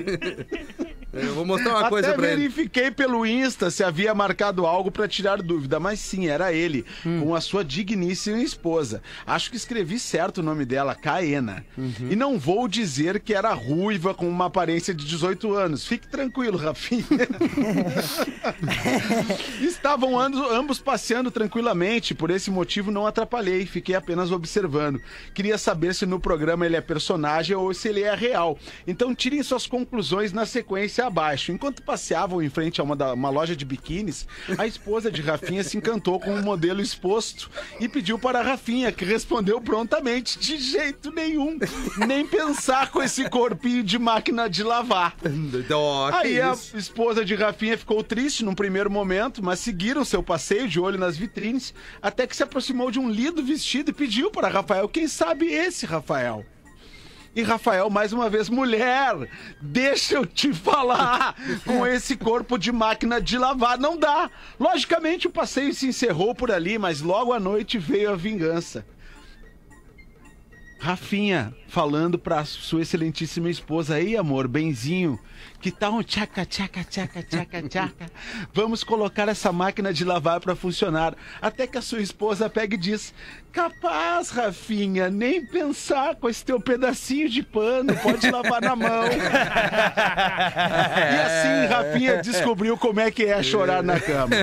*laughs* Eu vou mostrar uma Até coisa pra ele. verifiquei pelo Insta se havia marcado algo pra tirar dúvida, mas sim, era ele, Hum. com a sua digníssima esposa. Acho que escrevi certo o nome dela, Caena. Uhum. E não vou dizer que era ruiva com uma aparência de 18 anos. Fique tranquilo, Rafinha. *laughs* Estavam ambos passeando tranquilamente, por esse motivo não atrapalhei, fiquei apenas observando. Queria saber se no programa ele é personagem ou se ele é real. Então tirem suas conclusões na sequência abaixo. Enquanto passeavam em frente a uma, da- uma loja de biquínis, a esposa de Rafinha se encantou com o modelo exposto e pediu para a Rafinha, que respondeu prontamente: de jeito nenhum, nem pensar com esse corpinho de máquina de lavar. Aí a esposa de Rafinha ficou triste num primeiro momento, mas seguiram seu passeio de olho nas vitrines, até que se aproximou de um lindo vestido e pediu para Rafael, quem sabe esse Rafael? E Rafael, mais uma vez, mulher, deixa eu te falar, com esse corpo de máquina de lavar, não dá. Logicamente o passeio se encerrou por ali, mas logo à noite veio a vingança. Rafinha falando pra sua excelentíssima esposa aí, amor, benzinho, que tal um tchaca, tchaca, tchaca, tchaca, *laughs* tchaca? Vamos colocar essa máquina de lavar pra funcionar. Até que a sua esposa pega e diz: Capaz, Rafinha, nem pensar com esse teu pedacinho de pano, pode lavar na mão. E assim, Rafinha descobriu como é que é chorar na cama.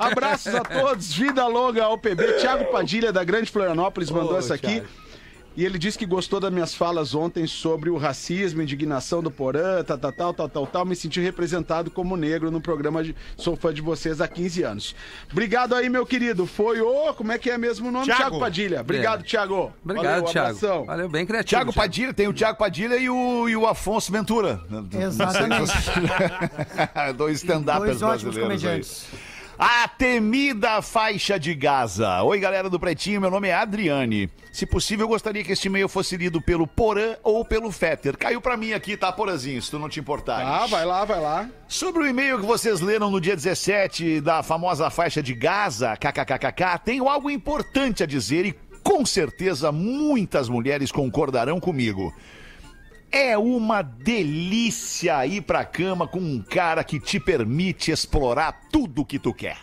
Abraços a todos, vida longa ao PB. Tiago Padilha, da Grande Florianópolis, mandou essa aqui. E ele disse que gostou das minhas falas ontem sobre o racismo, indignação do Porã, tal, tal, tal, tal, tal, tal. Me senti representado como negro no programa de Sou Fã de Vocês há 15 anos. Obrigado aí, meu querido. Foi o... Como é que é mesmo o nome? Thiago. Thiago Padilha. Obrigado, É. Thiago. Obrigado, Valeu, Thiago. abração. Valeu, bem criativo. Tiago Padilha, tem o Tiago Padilha e o, e o Afonso Ventura. Exatamente. *laughs* Dois ótimos brasileiros aí. A temida faixa de Gaza. Oi, galera do Pretinho, meu nome é Adriane. Se possível, eu gostaria que este e-mail fosse lido pelo Porã ou pelo Fetter. Caiu pra mim aqui, tá, Porãzinho, se tu não te importar. Ah, vai lá, vai lá. Sobre o e-mail que vocês leram no dia 17 da famosa faixa de Gaza, kkkk, tenho algo importante a dizer e com certeza muitas mulheres concordarão comigo. É uma delícia ir pra cama com um cara que te permite explorar tudo que tu quer.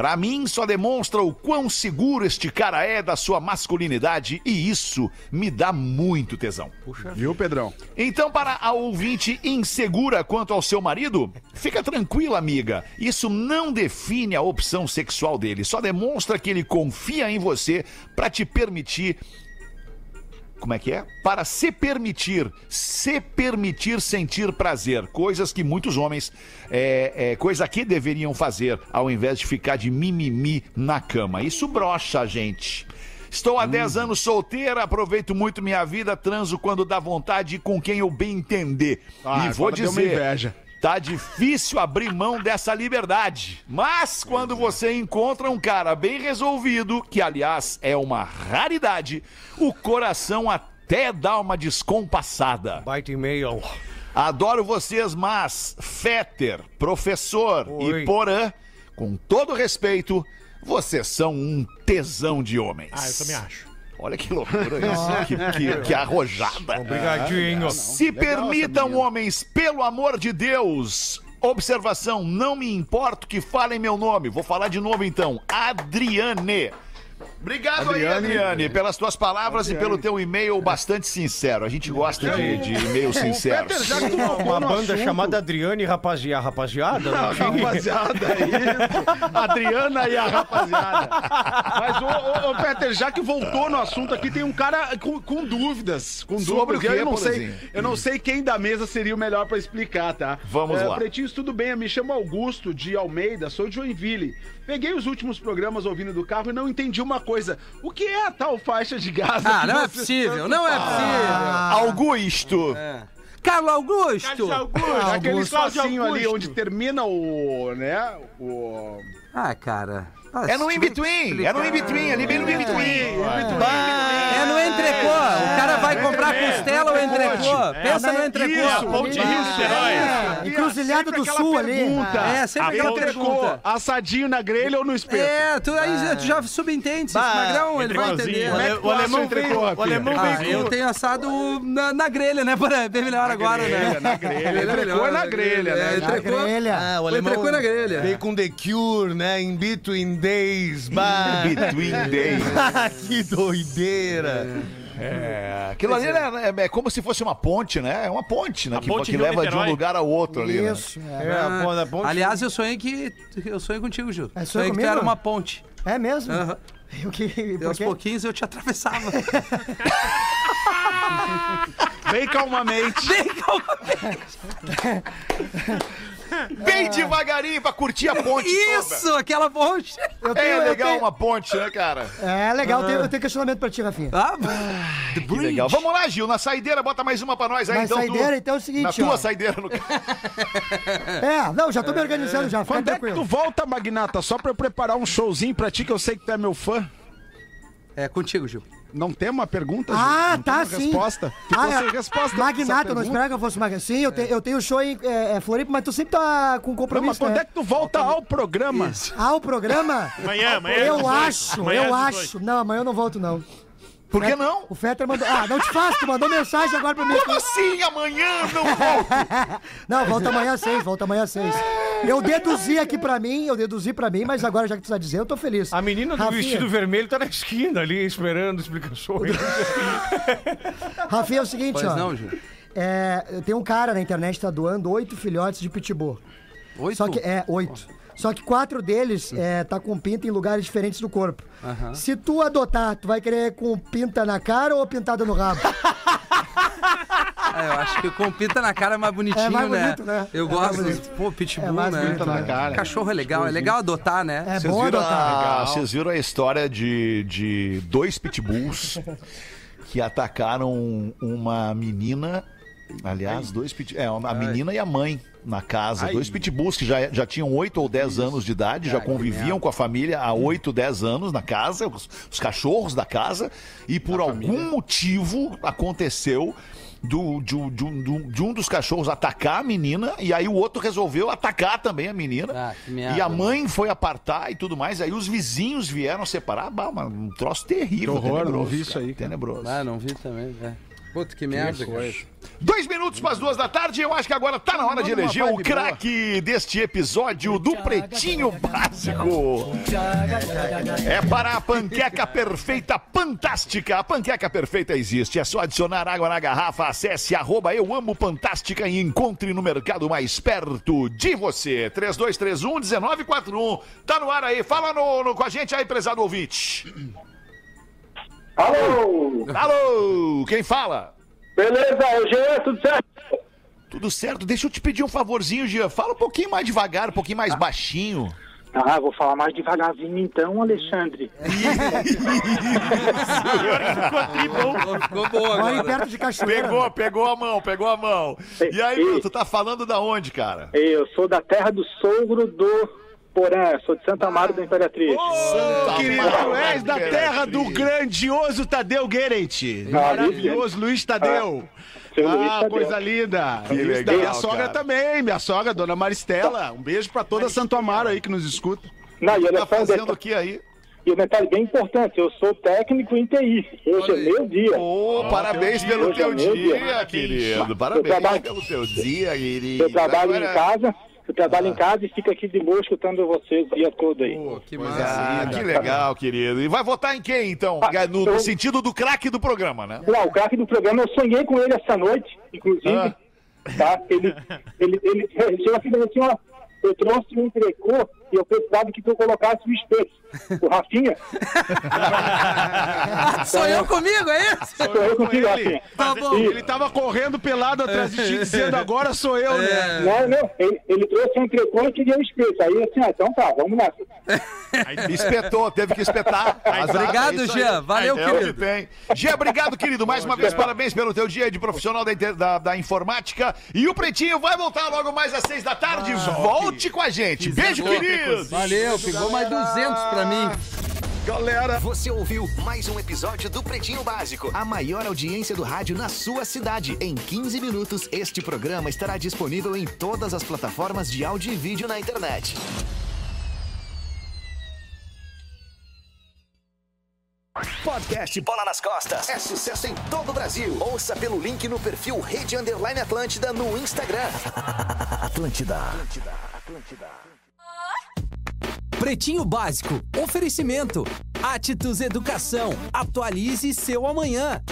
Pra mim, só demonstra o quão seguro este cara é da sua masculinidade e isso me dá muito tesão. Viu, Pedrão? Então, para a ouvinte insegura quanto ao seu marido, fica tranquila, amiga. Isso não define a opção sexual dele, só demonstra que ele confia em você para te permitir. Como é que é? Para se permitir, se permitir sentir prazer. Coisas que muitos homens, é, é, coisa que deveriam fazer, ao invés de ficar de mimimi na cama. Isso brocha gente. Estou há 10 anos solteira, aproveito muito minha vida, transo quando dá vontade e com quem eu bem entender. Ah, e vou agora deu uma dizer, inveja. Tá difícil abrir mão dessa liberdade. Mas quando você encontra um cara bem resolvido, que aliás é uma raridade, o coração até dá uma descompassada. Baita e-mail. Adoro vocês, mas Fetter, professor Oi. e Porã, com todo respeito, vocês são um tesão de homens. Ah, eu também acho. Olha que loucura isso, que, que, que arrojada. Obrigadinho. Se permitam, homens, pelo amor de Deus. Observação, não me importo que falem meu nome. Vou falar de novo então. Adriane. Obrigado aí, Adriane, pelas tuas palavras e pelo teu e-mail bastante sincero. A gente gosta de, de e-mail sincero. Peter, já que tu Uma no banda assunto- chamada Adriane Rapaziada. Rapaziada? Não? Rapaziada, é isso. Adriana e a rapaziada. Mas, ô, ô, ô, Peter, já que voltou no assunto aqui, tem um cara com, com dúvidas. Com Sobre dúvidas. o quê, eu não sei, eu não sei quem da mesa seria o melhor pra explicar, tá? Vamos lá. Pretinhos, tudo bem? Eu me chamo Augusto de Almeida, sou de Joinville. Peguei os últimos programas ouvindo do carro e não entendi uma coisa. O que é a tal faixa de gás? Ah, não é possível, não é possível. Augusto. Carlos Augusto! É Aquele Augusto. espacinho ali Augusto. onde termina o, né, o... Ah, cara. Ah, É no se in-between. tiver É no in-between, ali bem no in-between. É no entrecô. O cara vai comprar costela ou entrecô. Pensa no entrecô. Isso, Ponte. Rio Niterói. É, encruzilhada do Sul ali. pergunta. É, sempre aquela pergunta. Assadinho na grelha ou no espeto? É, tu, aí tu já subentende. Magrão, ele vai entender. É O alemão veio- o Rafinha? alemão Ah, veio eu tenho assado na, na grelha, né? *laughs* Para bem melhor agora, né? na grelha. Grelha é Entrecô melhor, é na grelha, né? É, Na entrecô. grelha. Ah, o alemão na grelha. veio com The Cure, né? In Between Days. Bah. Between days. que doideira. É, aquilo ali é, é- é como se fosse uma ponte, né? É uma ponte, né? A que, ponte que leva de um lugar ao outro ali. né? Isso. É, É, a ponte- a ponte- Aliás, eu sonhei que. Eu sonhei contigo, Gil. É, sonhei que tu comigo? era uma ponte. é mesmo? Aham. Eu que. Aos pouquinhos eu te atravessava. *laughs* Bem calmamente. Bem calmamente. *laughs* Bem devagarinho pra curtir a ponte Isso, aquela ponte. Eu toda. tenho, É eu legal tenho- uma ponte, né, cara? É legal, eu tenho, eu tenho questionamento pra ti, Rafinha. Ah, The Que legal. Vamos lá, Gil, na saideira, bota mais uma pra nós aí, Na então. saideira, tu- então é o seguinte, Na tua ó. saideira, no *laughs* caso. É, não, já tô me organizando já, Quando é que tu volta, Magnata? Só pra eu preparar um showzinho pra ti, que eu sei que tu é meu fã. É contigo, Gil. Não tem uma pergunta? Ah, Não tá, tem uma sim. resposta? Ficou Ah, sem é. resposta. Eu não esperava que eu fosse Magnata. Sim, eu, te, eu tenho show em é, é, Floripa, mas tu sempre tá com Não, mas compromisso, quando né? é que tu volta ao programa? Ah, o programa? *laughs* Amanhã, amanhã. Eu acho, Amanhã eu acho. Não, amanhã eu não volto, não. Por que não? O Fetter mandou. Ah, não te faço, tu mandou mensagem agora pra mim. Como assim? Amanhã não volto. *laughs* Não, volta amanhã às seis, volta amanhã às seis. Eu deduzi aqui pra mim, eu deduzi pra mim, mas agora já que tu tá dizendo, eu tô feliz. A menina do Rafinha. vestido vermelho tá na esquina ali, esperando explicações. *laughs* Rafinha, é o seguinte, Pois ó. não, Gil. É, tem um cara na internet que tá doando oito filhotes de pitbull. Oito? Só que é oito. Só que quatro deles é, tá com pinta em lugares diferentes do corpo. Aham. Se tu adotar, tu vai querer com pinta na cara ou pintada no rabo? *laughs* É, eu acho que com pinta na cara é mais bonitinho, É mais né? bonito, né? Eu É gosto. mais bonito. Pô, pitbull, É né? bonito, na cara. Cachorro é legal, é legal adotar, né? É Vocês bom viram, adotar. a, vocês viram a história de, de dois pitbulls *laughs* que atacaram uma menina. Aliás, dois pit, é, a menina e a mãe na casa. Ai. Dois pitbulls que já, já tinham 8 ou 10 anos de idade, já que conviviam com a família há 8, 10 anos na casa, os, os cachorros da casa, e por algum motivo aconteceu do, de, um- de um- de um- de um dos cachorros atacar a menina, e aí o outro resolveu atacar também a menina. Ah, que merda. E a mãe foi apartar e tudo mais. Aí os vizinhos vieram separar. Bah, mano, um troço terrível. Que horror, tenebroso, não vi isso aí, cara. Tenebroso. Ah, não vi também, é. Puta, que merda, cara. Dois minutos para as duas da tarde. Eu acho que agora tá na hora de eleger o craque deste episódio do Pretinho Básico. É para a panqueca perfeita fantástica. A panqueca perfeita existe. É só adicionar água na garrafa. Acesse arroba eu amo fantástica e encontre no mercado mais perto de você. 3231-1941. Tá no ar aí. Fala no, no- com a gente aí, prezado ouvinte. Alô! Alô, quem fala? Beleza, é o Jean, tudo certo? Tudo certo? Deixa eu te pedir um favorzinho, Gia. Fala um pouquinho mais devagar, um pouquinho mais baixinho. Ah, vou falar mais devagarzinho então, Alexandre. *laughs* Ficou boa Mora agora. perto de cachoeira. Pegou, pegou a mão, pegou a mão. E aí, meu, tu tá falando da onde, cara? Eu sou da terra do sogro do Porã, sou de Santa Amaro da Imperatriz. Santa Querido, tu és da terra do grandioso Tadeu Guerente. Maravilhoso Luiz Tadeu. Luiz Ah, coisa linda. Que Luiz legal, Minha sogra cara. também, minha sogra, dona Maristela. Um beijo pra toda Santo Amaro aí que nos escuta. Não, e Tá um fazendo o detalhe, que aí? e um detalhe bem importante, eu sou técnico em TI. Hoje é meu dia. Ô, parabéns pelo é teu meu dia, dia. querido. Parabéns trabalho- pelo teu dia, querido. Eu trabalho Agora- em casa, eu trabalho em casa e fico aqui de boa escutando vocês o dia todo aí. Pô, que Ah, massa. que legal, querido. E vai votar em quem, então? Ah, No, no eu- sentido do craque do programa, né? Não, o craque do programa, eu sonhei com ele essa noite, inclusive, Ah. tá? Ele, ele, ele, ele chegou aqui e falou assim, ó, eu trouxe um entrecô e eu precisava que tu colocasse o espelho. O Rafinha, *laughs* Sou eu comigo, é isso? sou eu contigo, ele. Rafinha. Tá bom. Ele tava correndo pelado atrás de ti, *laughs* dizendo agora sou eu, né? Não, não, ele, ele trouxe um entrecô e queria o espelho. Aí assim, ah, então tá, vamos lá. Espetou, teve que espetar. *laughs* Obrigado, é isso aí. Jean. Valeu, é o que querido. tem. Jean, obrigado, querido. Mais uma vez, parabéns pelo teu dia de profissional da, inter- da- da informática. E o Pretinho vai voltar logo mais às seis da tarde. Volte com a gente. Beijo, querido. Valeu, pegou mais 200 pra mim. Galera. Você ouviu mais um episódio do Pretinho Básico, a maior audiência do rádio na sua cidade. Em 15 minutos, este programa estará disponível em todas as plataformas de áudio e vídeo na internet. Podcast Bola nas Costas é sucesso em todo o Brasil. Ouça pelo link no perfil Rede Underline Atlântida no Instagram. *laughs* Atlântida. Atlântida. Atlântida. Pretinho Básico. Oferecimento. Atitudes Educação. Atualize seu amanhã.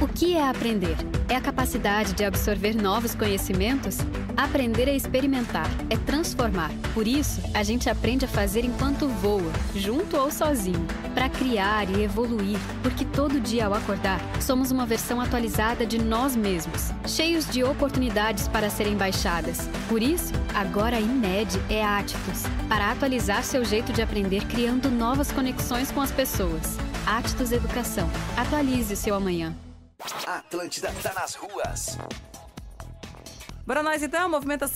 O que é aprender? É a capacidade de absorver novos conhecimentos? Aprender é experimentar, é transformar. Por isso, a gente aprende a fazer enquanto voa, junto ou sozinho, para criar e evoluir, porque todo dia ao acordar, somos uma versão atualizada de nós mesmos, cheios de oportunidades para serem baixadas. Por isso, agora a INED é a Atitudes, para atualizar seu jeito de aprender criando novas conexões com as pessoas. Atitudes Educação. Atualize o seu amanhã. Atlântida tá nas ruas. Bora nós então, movimentação.